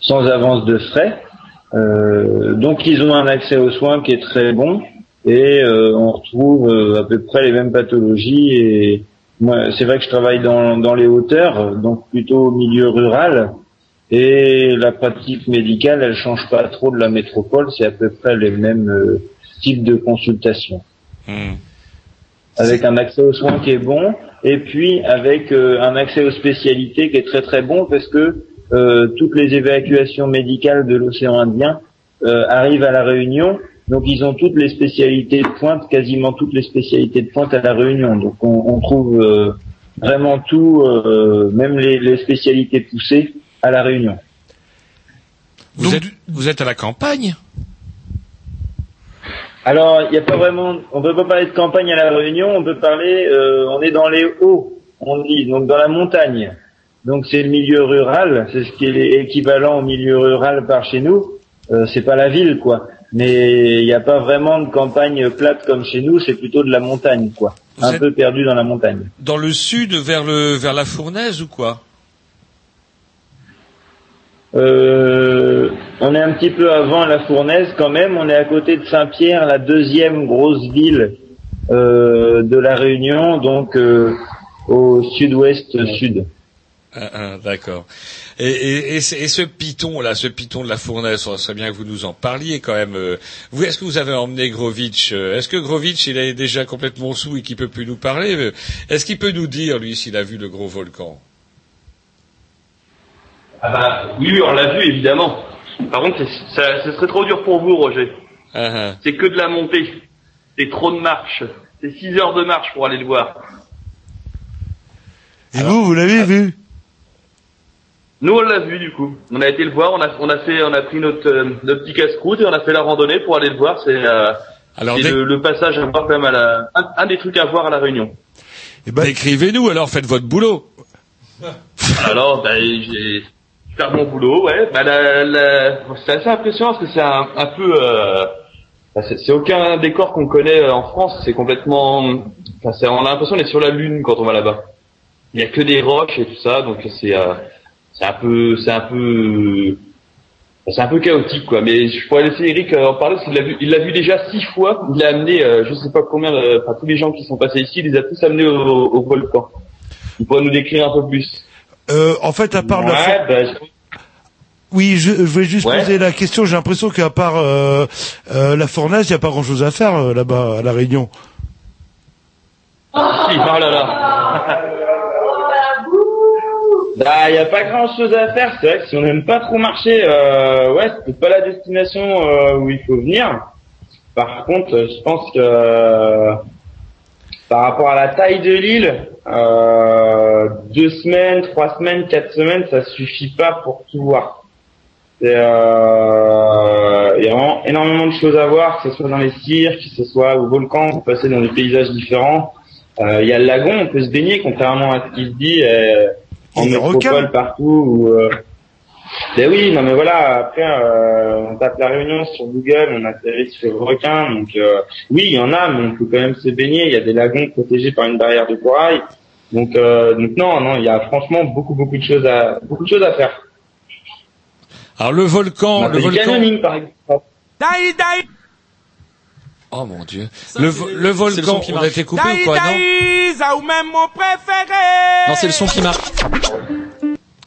sans avance de frais. Euh, donc ils ont un accès aux soins qui est très bon et euh, on retrouve euh, à peu près les mêmes pathologies et moi c'est vrai que je travaille dans, dans les hauteurs donc plutôt au milieu rural et la pratique médicale elle change pas trop de la métropole c'est à peu près les mêmes euh, types de consultations avec un accès aux soins qui est bon et puis avec euh, un accès aux spécialités qui est très très bon parce que euh, toutes les évacuations médicales de l'océan Indien euh, arrivent à la Réunion. Donc ils ont toutes les spécialités de pointe, quasiment toutes les spécialités de pointe à la Réunion. Donc on, on trouve euh, vraiment tout, euh, même les, les spécialités poussées à la Réunion. Vous êtes, vous êtes à la campagne? Alors, il n'y a pas vraiment, on peut pas parler de campagne à la Réunion, on peut parler, euh, on est dans les hauts, on dit, donc dans la montagne. Donc c'est le milieu rural, c'est ce qui est équivalent au milieu rural par chez nous. Euh, c'est pas la ville, quoi. Mais il n'y a pas vraiment de campagne plate comme chez nous, c'est plutôt de la montagne, quoi. Vous Un peu perdu dans la montagne. Dans le sud, vers le vers la Fournaise ou quoi? Euh, on est un petit peu avant la Fournaise quand même. On est à côté de Saint-Pierre, la deuxième grosse ville euh, de la Réunion, donc euh, au sud-ouest sud. Ah, ah, D'accord. Et, et, et, ce- et ce piton là, ce piton de la Fournaise, ça serait bien que vous nous en parliez quand même. euh. Vous, est-ce que vous avez emmené Grovitch euh, Est-ce que Grovitch, il est déjà complètement sous et qu'il peut plus nous parler euh, Est-ce qu'il peut nous dire lui s'il a vu le gros volcan? Ah bah, oui, oui, on l'a vu, évidemment. Par contre, c'est- ça, ce serait trop dur pour vous, Roger. Ah, C'est que de la montée. C'est trop de marche. C'est 6 heures de marche pour aller le voir. Et vous, vous l'avez vu? Nous, on l'a vu, du coup. On a été le voir, on a, on a fait, on a pris notre, euh, notre petit casse-croûte et on a fait la randonnée pour aller le voir. C'est, euh, Alors, c'est dès- le, le passage à voir quand même à la, un, un des trucs à voir à la Réunion. Décrivez-nous alors, faites votre boulot. Alors, bah, j'ai faire mon boulot, ouais. Bah, la, la... c'est assez impressionnant parce que c'est un, un peu, euh... bah, c'est aucun décor qu'on connaît euh, en France. C'est complètement, enfin, c'est- on a l'impression d'être sur la lune quand on va là-bas. Il y a que des roches et tout ça, donc c'est, euh, c'est un peu, c'est un peu, c'est un peu chaotique quoi. Mais je pourrais laisser Eric euh, en parler parce qu'il l'a vu, il l'a vu déjà six fois. Il a amené, euh, je sais pas combien, de- enfin tous les gens qui sont passés ici, il les a tous amenés au, au volcan. Il pourrait nous décrire un peu plus. Euh, en fait, à part la Ouais, bah, je- Oui, je, je voulais juste Ouais. poser la question. J'ai l'impression qu'à part euh, euh, la Fournaise, il n'y a pas grand-chose à faire euh, là-bas à la Réunion. Si, oh là là. Bah, y a pas grand chose à faire, c'est vrai que si on n'aime pas trop marcher, euh, ouais, c'est pas la destination euh, où il faut venir. Par contre, je pense que euh, par rapport à la taille de l'île, euh, deux semaines, trois semaines, quatre semaines, ça suffit pas pour tout voir. Euh, il y a vraiment énormément de choses à voir, que ce soit dans les cirques, que ce soit au volcan, on peut passer dans des paysages différents. Euh, Il y a le lagon, on peut se baigner, contrairement à ce qui se dit euh, en métropole partout. Où, euh, ben oui, non mais voilà, après euh, on tape la réunion sur Google, on atterrit sur le requin, donc euh, oui, il y en a, mais on peut quand même se baigner, il y a des lagons protégés par une barrière de corail. Donc, euh, donc non, non, il y a franchement beaucoup beaucoup de choses à beaucoup de choses à faire. Alors le volcan, a le volcan. canyoning par exemple. Oh mon dieu. Le, vo- le le volcan, qui on a été coupé ou quoi, non ou même mon préféré. Non, c'est le son qui marche.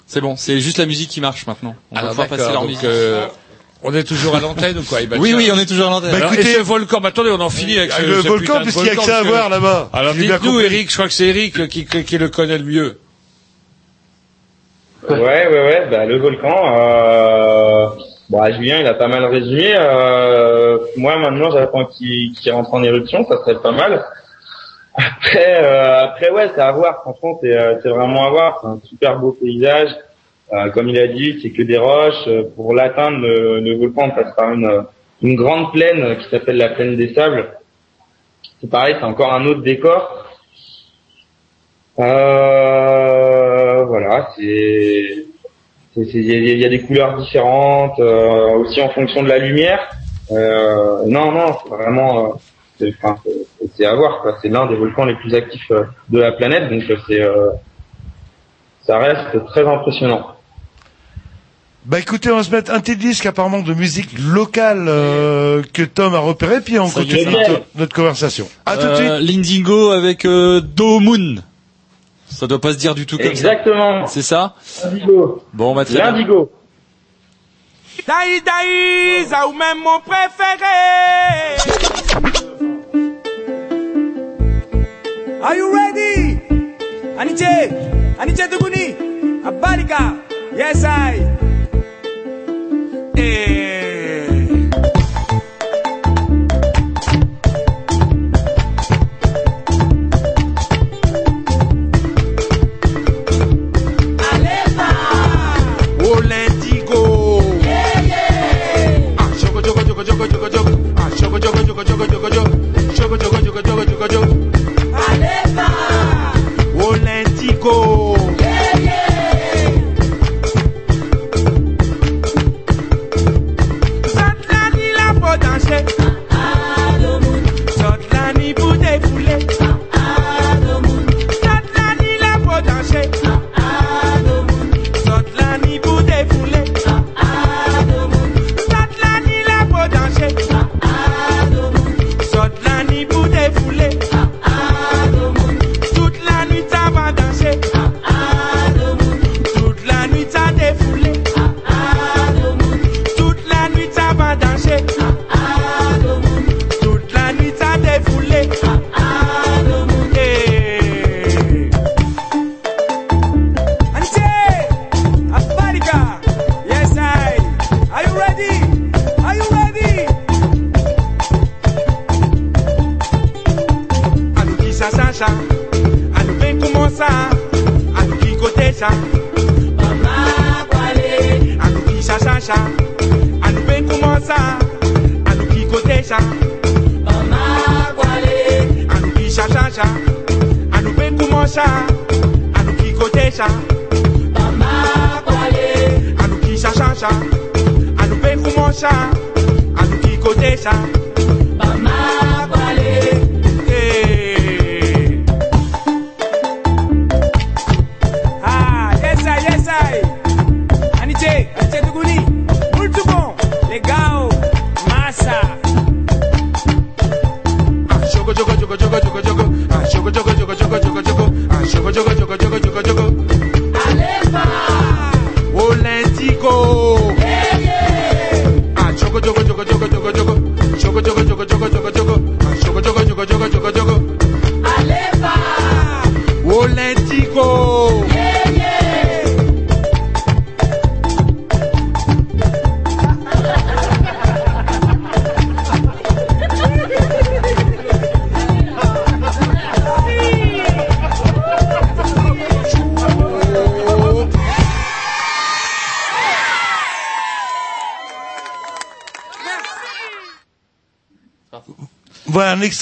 C'est bon, c'est juste la musique qui marche maintenant. On va Alors, pouvoir passer leur musique. euh, on est toujours à l'antenne ou quoi Eh ben, Oui, oui, on est toujours à l'antenne. Bah, et écoutez- ce volcan, bah, attendez, on en finit avec ce, le ce volcan, puisqu'il y a que ça à voir là-bas. Alors dites-nous. Eric, je crois que c'est Eric qui, qui, qui le connaît le mieux. Ouais, ouais, ouais, bah, le volcan, euh, bon, Julien, il a pas mal résumé, euh, moi, maintenant, j'attends qu'il qu'il rentre en éruption, ça serait pas mal. Après, euh, après, ouais, c'est à voir, franchement, c'est euh, c'est vraiment à voir, c'est un super beau paysage, Euh, comme il a dit, c'est que des roches, Euh, pour l'atteindre, le, le volcan, passe par une, une grande plaine qui s'appelle la plaine des sables. C'est pareil, c'est encore un autre décor. Euh, voilà, c'est- il y, a- il y a des couleurs différentes, euh, aussi en fonction de la lumière. Euh, non, non, c'est vraiment, euh, c'est enfin, à voir. C'est l'un des volcans les plus actifs euh, de la planète, donc c'est, ça reste très impressionnant. Bah écoutez, on va se mettre un petit disque apparemment de musique locale euh, que Tom a repéré, puis on continue notre, notre conversation. À tout de suite. L'Indigo avec euh, Do Moon. Ça doit pas se dire du tout comme Exactement. ça. C'est ça L'indigo. Bon, bah très bien. L'indigo. Daï daï, ça ou même mon préféré. Are you ready? Aniche, Aniche Duguni, Abalika, yes I.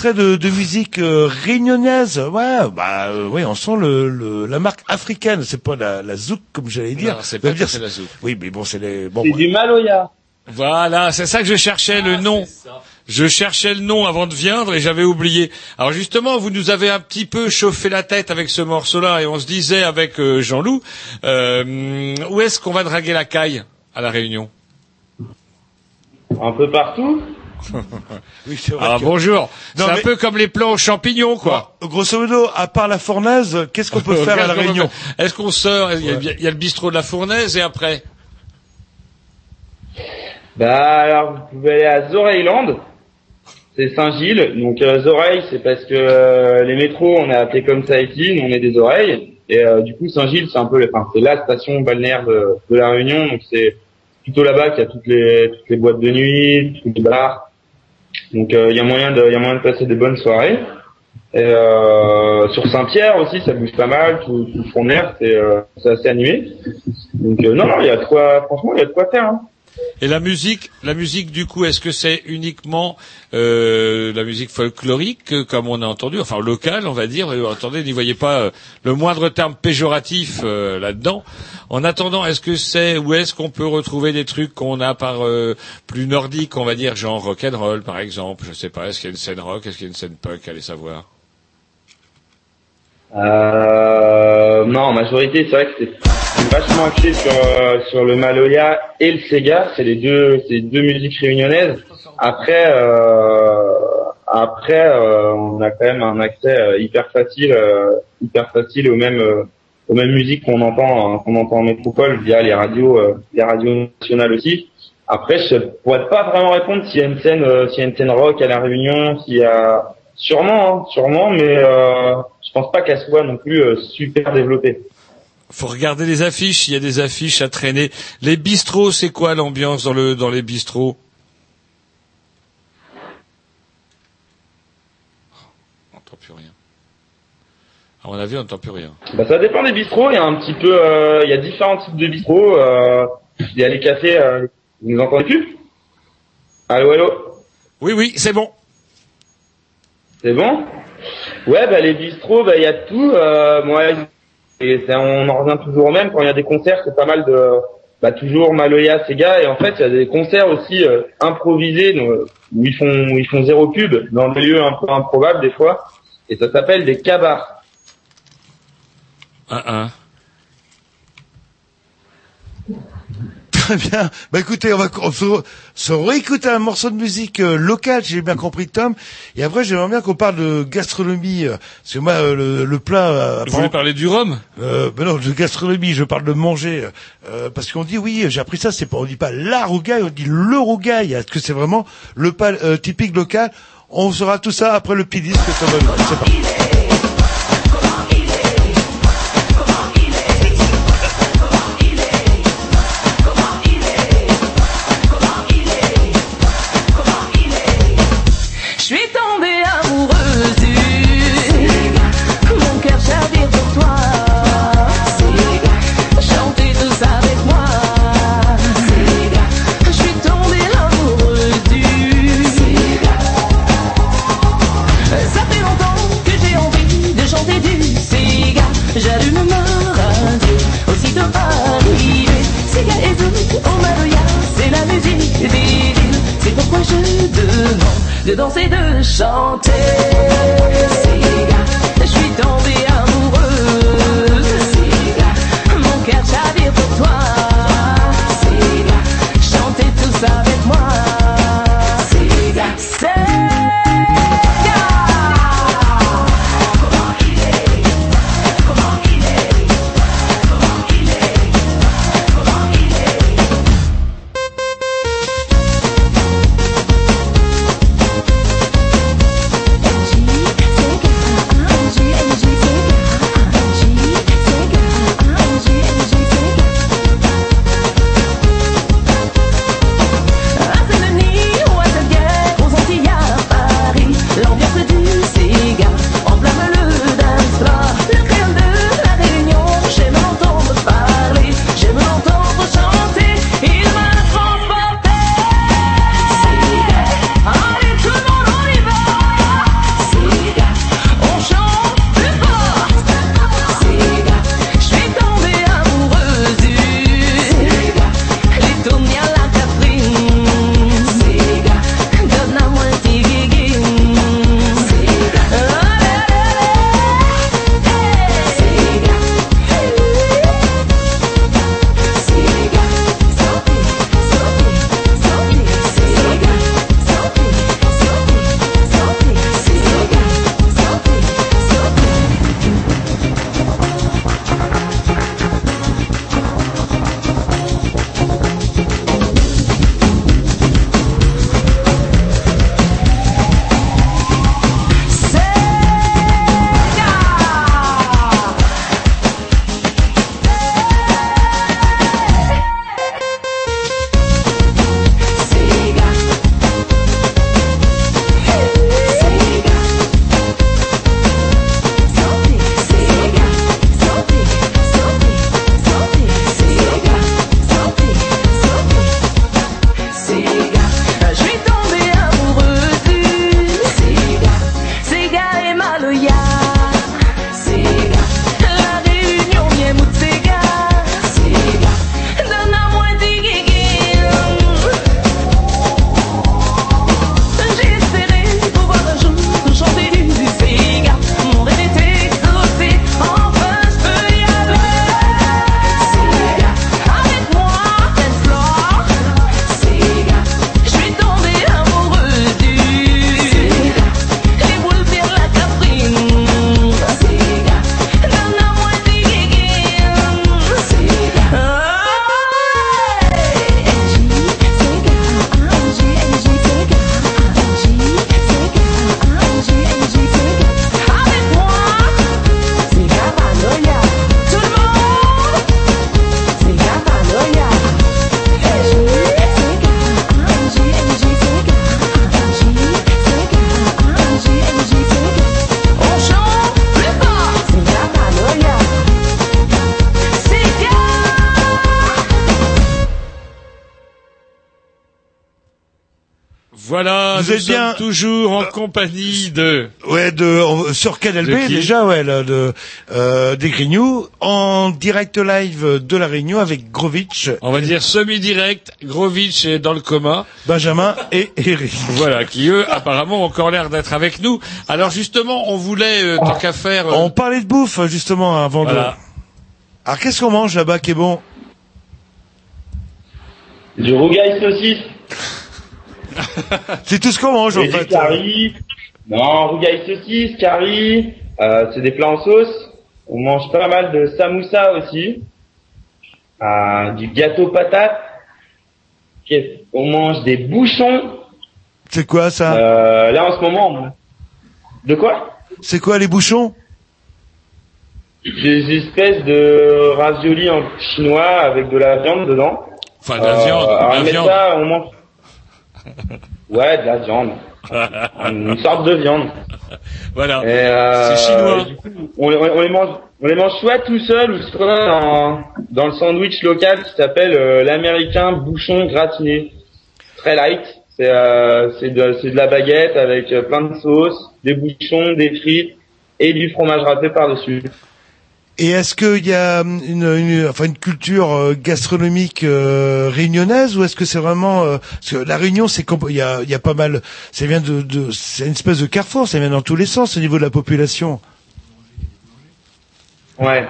extrait de, de musique euh, réunionnaise. Ouais, bah euh, ouais, on sent le, le- la marque africaine. C'est pas la, la zouk comme j'allais dire. Non, c'est pas dire fait la zouk. Oui, mais bon, c'est les. Bon, C'est du Maloya. Voilà, c'est ça que je cherchais, le nom. Je cherchais le nom avant de viendre et j'avais oublié. Alors justement, vous nous avez un petit peu chauffé la tête avec ce morceau-là et on se disait avec euh, Jean-Loup, euh, où est-ce qu'on va draguer la caille à la Réunion? Un peu partout. Oui, c'est vrai. Ah que- bonjour. Non, c'est un peu comme les plans aux champignons, quoi. Grosso modo, à part la fournaise, qu'est-ce qu'on peut faire à la Réunion Est-ce qu'on sort il y, a, il y a le bistrot de la Fournaise et après Bah alors vous pouvez aller à Zoreilland, c'est Saint-Gilles. Donc euh, Zoreille c'est parce que euh, les métros on a appelé comme ça ici, nous on est des oreilles. Et euh, du coup Saint-Gilles c'est un peu, enfin c'est la station balnéaire de, de la Réunion, donc c'est plutôt là-bas qu'il y a toutes les toutes les boîtes de nuit, tous les bars. Donc euh, il y a moyen de il y a moyen de passer des bonnes soirées. Et euh, sur Saint-Pierre aussi ça bouge pas mal, tout, tout le front de c'est euh, assez animé. Donc euh, non non il y a de quoi franchement il y a de quoi faire. Hein. Et la musique, la musique du coup, est-ce que c'est uniquement euh, la musique folklorique, euh, comme on a entendu, enfin locale, on va dire. Euh, attendez, n'y voyez pas le moindre terme péjoratif là-dedans. En attendant, est-ce que c'est où est-ce qu'on peut retrouver des trucs qu'on a par plus nordique, on va dire, genre rock and roll par exemple. Je sais pas. Est-ce qu'il y a une scène rock, est-ce qu'il y a une scène punk, allez savoir. Euh, non, en majorité, c'est vrai que c'est vachement axé sur euh, sur le Maloya et le Sega. C'est les deux, c'est deux musiques réunionnaises. Après, euh, après, euh, on a quand même un accès euh, hyper facile, euh, hyper facile aux mêmes aux mêmes musiques qu'on entend qu'on entend en métropole via les radios, les radios nationales aussi. Après, je pourrais pas vraiment répondre s'il y a une scène, s'il y a une scène rock à la Réunion, s'il y a sûrement, hein, sûrement, mais euh, je pense pas qu'elle soit non plus euh, super développée. Faut regarder les affiches. Il y a des affiches à traîner. Les bistrots, c'est quoi l'ambiance dans le dans les bistrots? On n'entend plus rien. À mon avis, on n'entend plus rien. Bah, ça dépend des bistrots. Il y a un petit peu, euh, il y a différents types de bistrots. Euh, il y a les cafés. Euh, vous nous entendez plus? Allô, allô? Oui, oui, c'est bon. C'est bon? Ouais, bah les bistrots, bah il y a tout. Euh, moi, et on en revient toujours au même. Quand il y a des concerts, c'est pas mal de, bah toujours Maloya, Sega, et en fait il y a des concerts aussi euh, improvisés donc, où ils font, où ils font zéro pub dans des lieux un peu improbables des fois, et ça s'appelle des cabars. Très bien. Bah écoutez, on va on se, se réécouter un morceau de musique euh, locale, j'ai bien compris Tom. Et après, j'aimerais bien qu'on parle de gastronomie. euh, parce que moi, euh, le, le plat... euh, Vous voulez parler du rhum? Euh, ben non, de gastronomie, je parle de manger. Euh, parce qu'on dit, oui, j'ai appris ça, c'est pas, on dit pas la rougaille, on dit le rougaille. Est-ce que c'est vraiment le plat euh, typique local? On saura tout ça après le petit disque que Tom va arrivé Sega et au C'est la musique des villes C'est pourquoi je demande de danser, de chanter. Voilà, Vous nous êtes sommes bien- toujours en compagnie de... Ouais, de on- sur Canal B déjà, ouais, là, de euh, des Grignoux en direct live de la Réunion avec Grovitch, On va dire semi-direct, Grovitch est dans le coma. Benjamin et Eric. Voilà, qui eux, apparemment, ont encore l'air d'être avec nous. Alors justement, on voulait, euh, tant qu'à faire... euh, On parlait de bouffe justement avant Voilà. de. Alors qu'est-ce qu'on mange là-bas qui est bon? Du rougail saucisse C'est tout ce qu'on mange en et du fait. curry. Non, rougail saucisse, curry. Euh, c'est des plats en sauce. On mange pas mal de samoussa aussi. Euh, du gâteau patate. Qu'est-ce- On mange des bouchons. C'est quoi ça? Euh, là en ce moment. on- De quoi? C'est quoi les bouchons? Des espèces de raviolis en chinois avec de la viande dedans. Enfin, de la viande, de la alors, mais viande. ça, on mange. Ouais, de la viande. Une sorte de viande. Voilà. Euh, C'est chinois. coup, on, les mange, on les mange soit tout seul ou soit dans, dans le sandwich local qui s'appelle euh, l'américain bouchon gratiné. Très light. C'est euh, de, de la baguette avec euh, plein de sauces, des bouchons, des frites et du fromage râpé par-dessus. Et est-ce qu'il y a hum, une, une, enfin une culture euh, gastronomique euh, réunionnaise ou est-ce que c'est vraiment euh, parce que la Réunion c'est il y a, y a pas mal ça vient de, de c'est une espèce de carrefour ça vient dans tous les sens au niveau de la population. Ouais.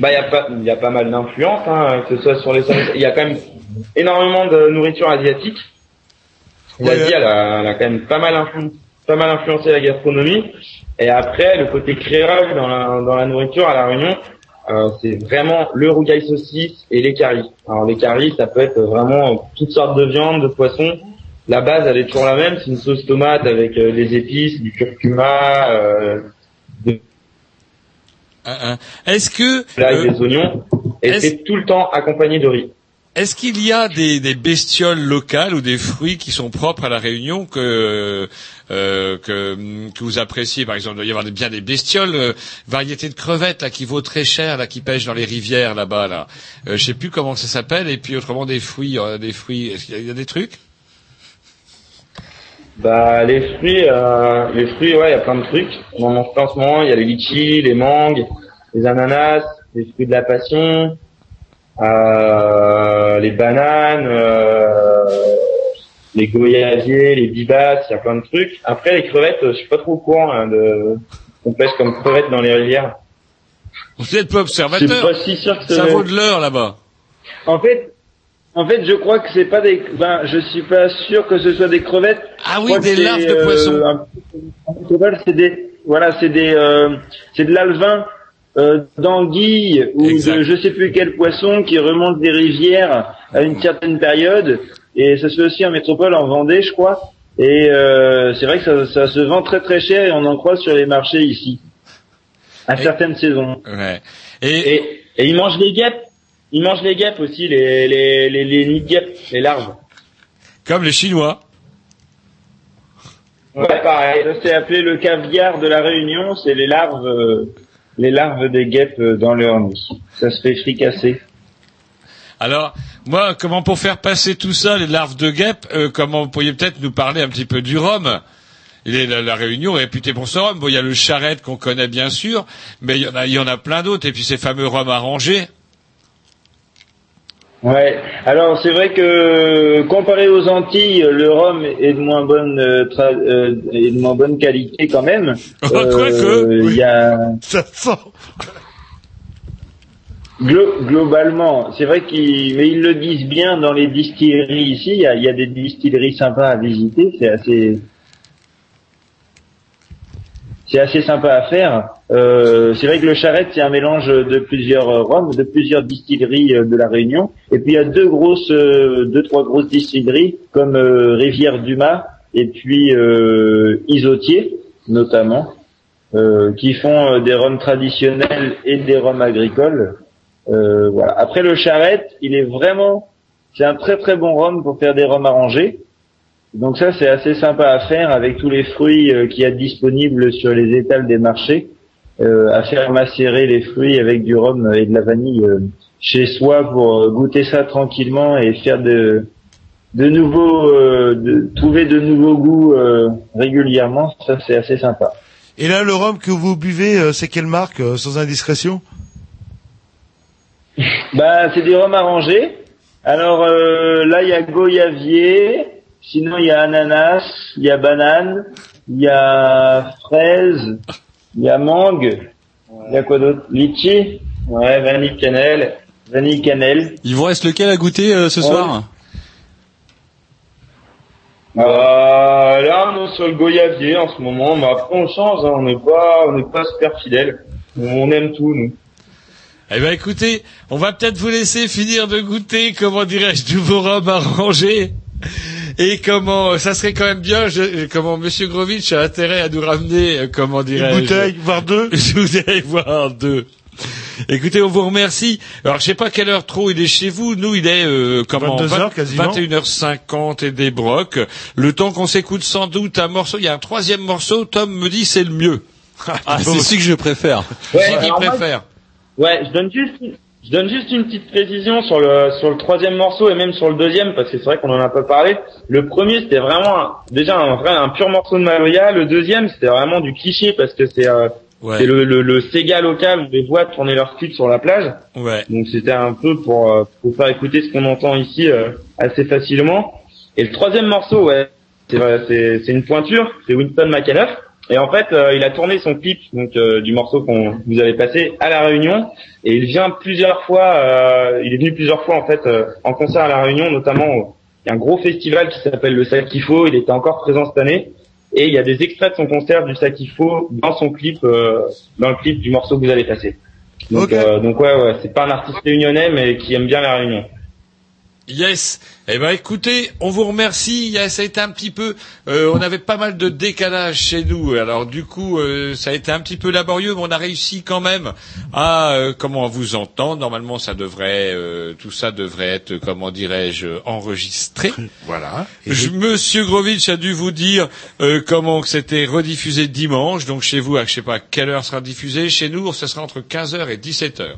Bah il y a pas il y a pas mal d'influences hein, que ce soit sur les il y a quand même énormément de nourriture asiatique. L'Asie elle, a, elle a quand même pas mal influ- pas mal influencé la gastronomie et après le côté créole dans la dans la nourriture à la Réunion euh, c'est vraiment le rougail saucisse et les caries. Alors les caries ça peut être vraiment toutes sortes de viandes, de poissons. La base elle est toujours la même, c'est une sauce tomate avec euh, des épices, du curcuma, euh, de Hein, hein. Est-ce que l'ail, euh, des oignons, et c'est tout le temps accompagné de riz. Est-ce qu'il y a des, des bestioles locales ou des fruits qui sont propres à la Réunion que euh, que, que vous appréciez? Par exemple, il doit y avoir bien des bestioles, euh, variétés de crevettes là qui vaut très cher là, qui pêchent dans les rivières là-bas là. Euh, je sais plus comment ça s'appelle. Et puis autrement des fruits, euh, des fruits. Est-ce qu'il y a- des trucs? Bah les fruits, euh, les fruits, ouais, il y a plein de trucs. On en en ce moment. Il y a les litchis, les mangues, les ananas, les fruits de la passion, les bananes, euh, les goyaviers, les bibasses. Il y a plein de trucs. Après les crevettes, euh, je suis pas trop au courant hein, de qu'on pêche comme crevettes dans les rivières. Vous êtes pas Je suis observateur. pas si sûr que Ça vaut de l'heure là-bas. En fait, en fait, je crois que c'est pas des. Ben, je suis pas sûr que ce soit des crevettes. Ah oui, des larves de euh, poisson. un total, c'est des. Voilà, c'est des. euh, c'est de l'alvin euh, d'anguille ou Exact. de je sais plus quel poisson qui remonte des rivières à une certaine période. Et ça se fait aussi en métropole, en Vendée, je crois. Et euh, c'est vrai que ça, ça se vend très très cher et on en croise sur les marchés ici à certaines saisons. Ouais. Et, et, ils mangent les guêpes. Ils mangent les guêpes aussi, les les les, les nids de guêpes, les larves. Comme les Chinois. Ouais, pareil. Ça c'est appelé le caviar de la Réunion. C'est les larves, euh, les larves des guêpes euh, dans leur nid. Ça se fait fricasser. Alors, moi, comment pour faire passer tout ça, les larves de guêpes, euh, comment vous pourriez peut-être nous parler un petit peu du rhum? La, la Réunion est réputée pour son rhum. Bon, il y a le charrette qu'on connaît bien sûr, mais il y en a, il y en a plein d'autres. Et puis ces fameux rhums arrangés. Ouais. Alors c'est vrai que comparé aux Antilles, le rhum est de moins bonne euh, tra- euh, est de moins bonne qualité quand même. Euh, Quoique, il y a Ça sent. Glo- globalement, c'est vrai qu'ils, mais ils le disent bien dans les distilleries ici. Il y a, il y a des distilleries sympas à visiter. C'est assez, c'est assez sympa à faire. Euh, c'est vrai que le charrette, c'est un mélange de plusieurs euh, rhums, de plusieurs distilleries euh, de la Réunion. Et puis il y a deux grosses, euh, deux trois grosses distilleries comme euh, Rivière Dumas et puis euh, Isotier notamment, qui font des rhums traditionnels et des rhums agricoles. Voilà. Après le charrette, il est vraiment, c'est un très très bon rhum pour faire des rhums arrangés. Donc ça c'est assez sympa à faire avec tous les fruits euh, qu'il y a disponibles sur les étals des marchés, euh, à faire macérer les fruits avec du rhum et de la vanille euh, chez soi pour euh, goûter ça tranquillement et faire de de nouveaux, euh, de trouver de nouveaux goûts euh, régulièrement. Ça, c'est assez sympa. Et là, le rhum que vous buvez, c'est quelle marque, sans indiscrétion? Bah, c'est des rhums arrangés. Alors euh, là, il y a goyavier. Sinon, il y a ananas, il y a banane, il y a fraise, il y a mangue. Il y a quoi d'autre? Litchi? Ouais, vanille cannelle. Vanille cannelle. Il vous reste lequel à goûter euh, ce Ouais. soir Euh, là, on est sur le goyavier en ce moment, mais après on change, hein, on n'est pas, on n'est pas super fidèle. On aime tout, nous. Eh ben écoutez, on va peut-être vous laisser finir de goûter, comment dirais-je, du vos rhum arrangé. Et comment, ça serait quand même bien, je- comment Monsieur Grovitch a intérêt à nous ramener, euh, comment dirais-je. bouteille, voire deux. Je voudrais voir deux. Écoutez, on vous remercie. Alors, je sais pas quelle heure trop il est chez vous. Nous, il est euh, comment 22 heures, 20 quasiment. 21h50 et des brocs. Le temps qu'on s'écoute sans doute un morceau. Il y a un troisième morceau. Tom me dit c'est le mieux. Ah, c'est celui que je préfère. Ouais, c'est qui alors moi, préfère. Ouais, je donne juste, je donne juste une petite précision sur le sur le troisième morceau et même sur le deuxième parce que c'est vrai qu'on en a pas parlé. Le premier c'était vraiment un- déjà un vrai un pur morceau de Maria. Le deuxième c'était vraiment du cliché parce que c'est euh, Ouais. c'est le, le le Sega local on les voit tourner leurs clips sur la plage. Ouais. Donc c'était un peu pour euh, pour faire écouter ce qu'on entend ici euh, assez facilement. Et le troisième morceau ouais c'est c'est une pointure, c'est Winston McAnuff. Et en fait, euh, il a tourné son clip donc euh, du morceau qu'on vous avez passé à la Réunion et il vient plusieurs fois. euh, il est venu plusieurs fois en fait euh, en concert à la Réunion, notamment au- il y a un gros festival qui s'appelle le Sakifo. Il était encore présent cette année et il y a des extraits de son concert du Sakifo dans son clip, euh, dans le clip du morceau que vous allez passer. Donc, euh, donc ouais, ouais, c'est pas un artiste réunionnais mais qui aime bien la Réunion. Yes. Eh ben écoutez, on vous remercie. Ça a été un petit peu, euh, on avait pas mal de décalage chez nous. Alors du coup, euh, ça a été un petit peu laborieux, mais on a réussi quand même à euh, comment vous entendre. Normalement, ça devrait, euh, tout ça devrait être, comment dirais-je, enregistré. Voilà. Je- Monsieur Grovitch a dû vous dire euh, comment que c'était rediffusé dimanche. Donc chez vous, à je sais pas quelle heure sera diffusé. Chez nous, ce sera entre 15h et 17h.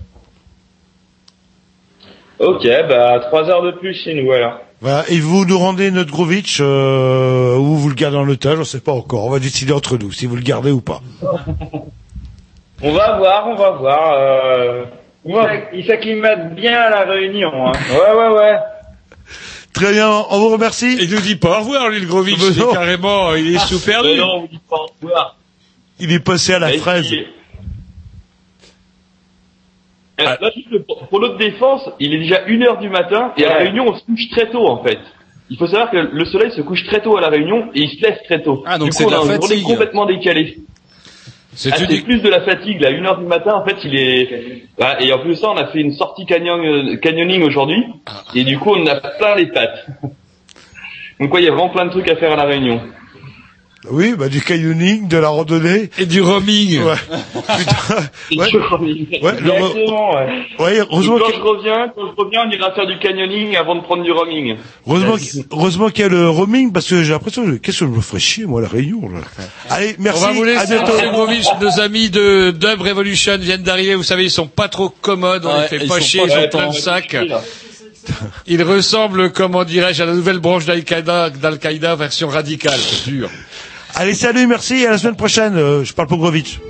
Ok, bah trois heures de plus chez nous alors. Voilà. Et vous nous rendez notre Grovitch, euh, ou vous le gardez en otage, on sait pas encore. On va décider entre nous si vous le gardez ou pas. On va voir, on va voir. Euh... Il s'ac- Il s'acclimate bien à la Réunion. Hein. Ouais, ouais, ouais. Très bien, on vous remercie. Il nous dit pas au revoir, lui, le Grovitch. Carrément, il est sous perdu. Mais non, on vous dit pas au revoir. Il est passé à la Mais fraise. Euh, Là, juste le- pour, notre défense, il est déjà une heure du matin et à la. Réunion, on se couche très tôt en fait. Il faut savoir que le soleil se couche très tôt à la Réunion et il se lève très tôt. Ah, donc du c'est coup, de on la fatigue. complètement décalée. C'est Ah, c'est plus de la fatigue, là, une heure du matin, en fait, il est, Ah, et en plus de ça, on a fait une sortie canyon, euh, canyoning aujourd'hui, et du coup, on a plein les pattes. Donc, ouais, il y a vraiment plein de trucs à faire à la Réunion. Oui, bah du canyoning, de la randonnée. Et du roaming. Ouais. Putain. Ouais. Ouais, le re- Exactement, ouais. Ouais, heureusement Donc, quand je reviens, quand je reviens, on ira faire du canyoning avant de prendre du roaming. Heureusement, qu'il- heureusement qu'il y a le roaming parce que j'ai l'impression que qu'est-ce que je me ferais chier moi la réunion là. Allez, merci. On va vous à laisser, Grovitch. Nos amis de Dub Revolution viennent d'arriver. Vous savez, ils sont pas trop commodes. On Ouais, les fait ils pas sont chier. pas Ils ont plein de sacs. Ils ressemblent, comment dirais-je, à la nouvelle branche d'Al-Qaïda, d'Al-Qaïda version radicale. C'est dur. Allez, salut, merci et à la semaine prochaine. Euh, je parle pour Grovitch.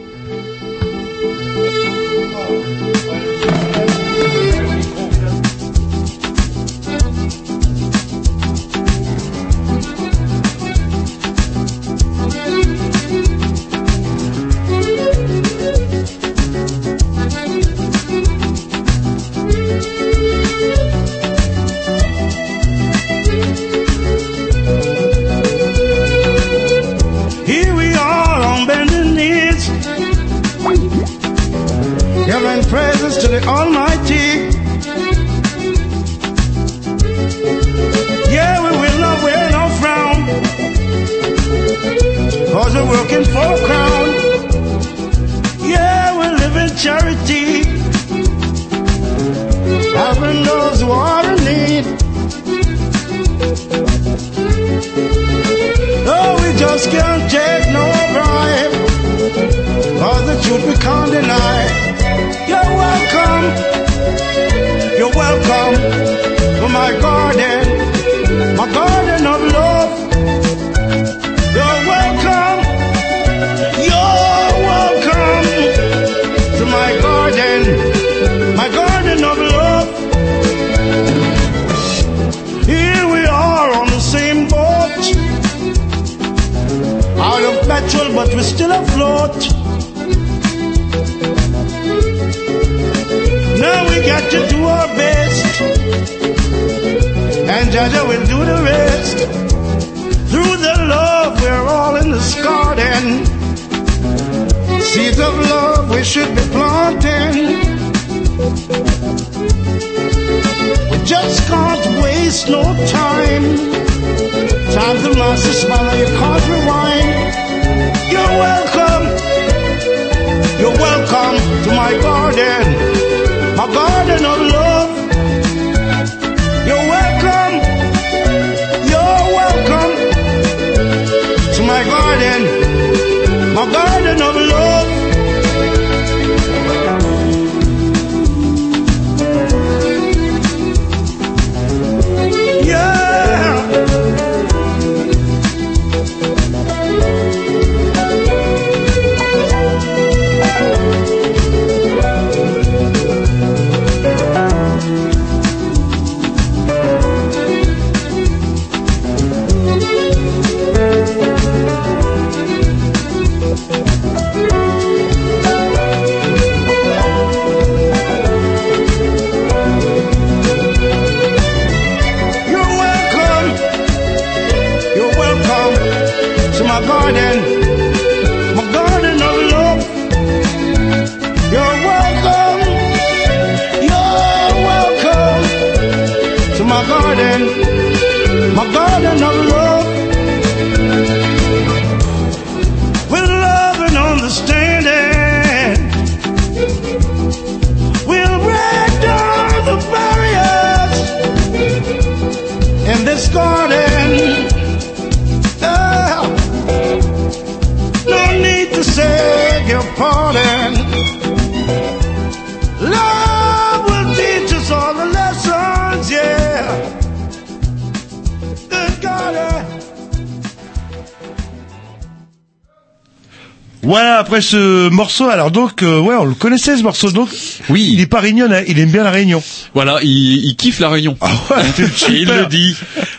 Still afloat. Now we got to do our best, and Jaja will do the rest. Through the love, we're all in this garden. Seeds of love we should be planting. We just can't waste no time. Time to master smile, you can't rewind. You're welcome. You're welcome to my garden, my garden of love. You're welcome. You're welcome to my garden, my garden of love. Voilà, après ce morceau, alors donc, euh, ouais, on le connaissait ce morceau, donc. Oui. Il est pas réunionnais, il aime bien la Réunion. Voilà, il, il kiffe la Réunion. Ah ouais, Et il le dit.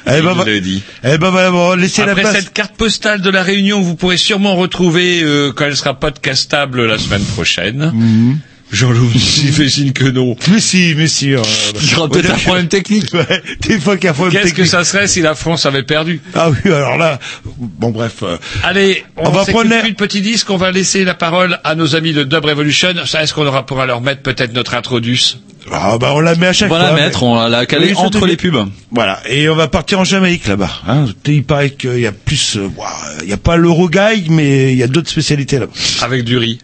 Eh ben, il va- le dit. Eh ben, voilà, bon, laissez la Après place. cette carte postale de la Réunion, vous pourrez sûrement retrouver euh, quand elle sera podcastable la semaine prochaine. Mhm. Jean-Loup il fait signe que non. Mais si, mais si. euh, Il y aura peut-être un problème technique. Ouais, des fois qu'il y a un problème Qu'est-ce que ça serait si la France avait perdu? Ah oui, alors là, bon bref. euh, Allez, on, On va prendre- plus de petits disques, on va laisser la parole à nos amis de Dub Revolution. Ça, est-ce qu'on aura pourra leur mettre peut-être notre introduce? Ah bah on la met à chaque On va fois. la mais- mettre, on va la caler Oui, entre les pubs. Voilà, et on va partir en Jamaïque là-bas. Hein. Il paraît qu'il y a plus, euh, il y a pas l'Euroguay, mais il y a d'autres spécialités là-bas. Avec du riz.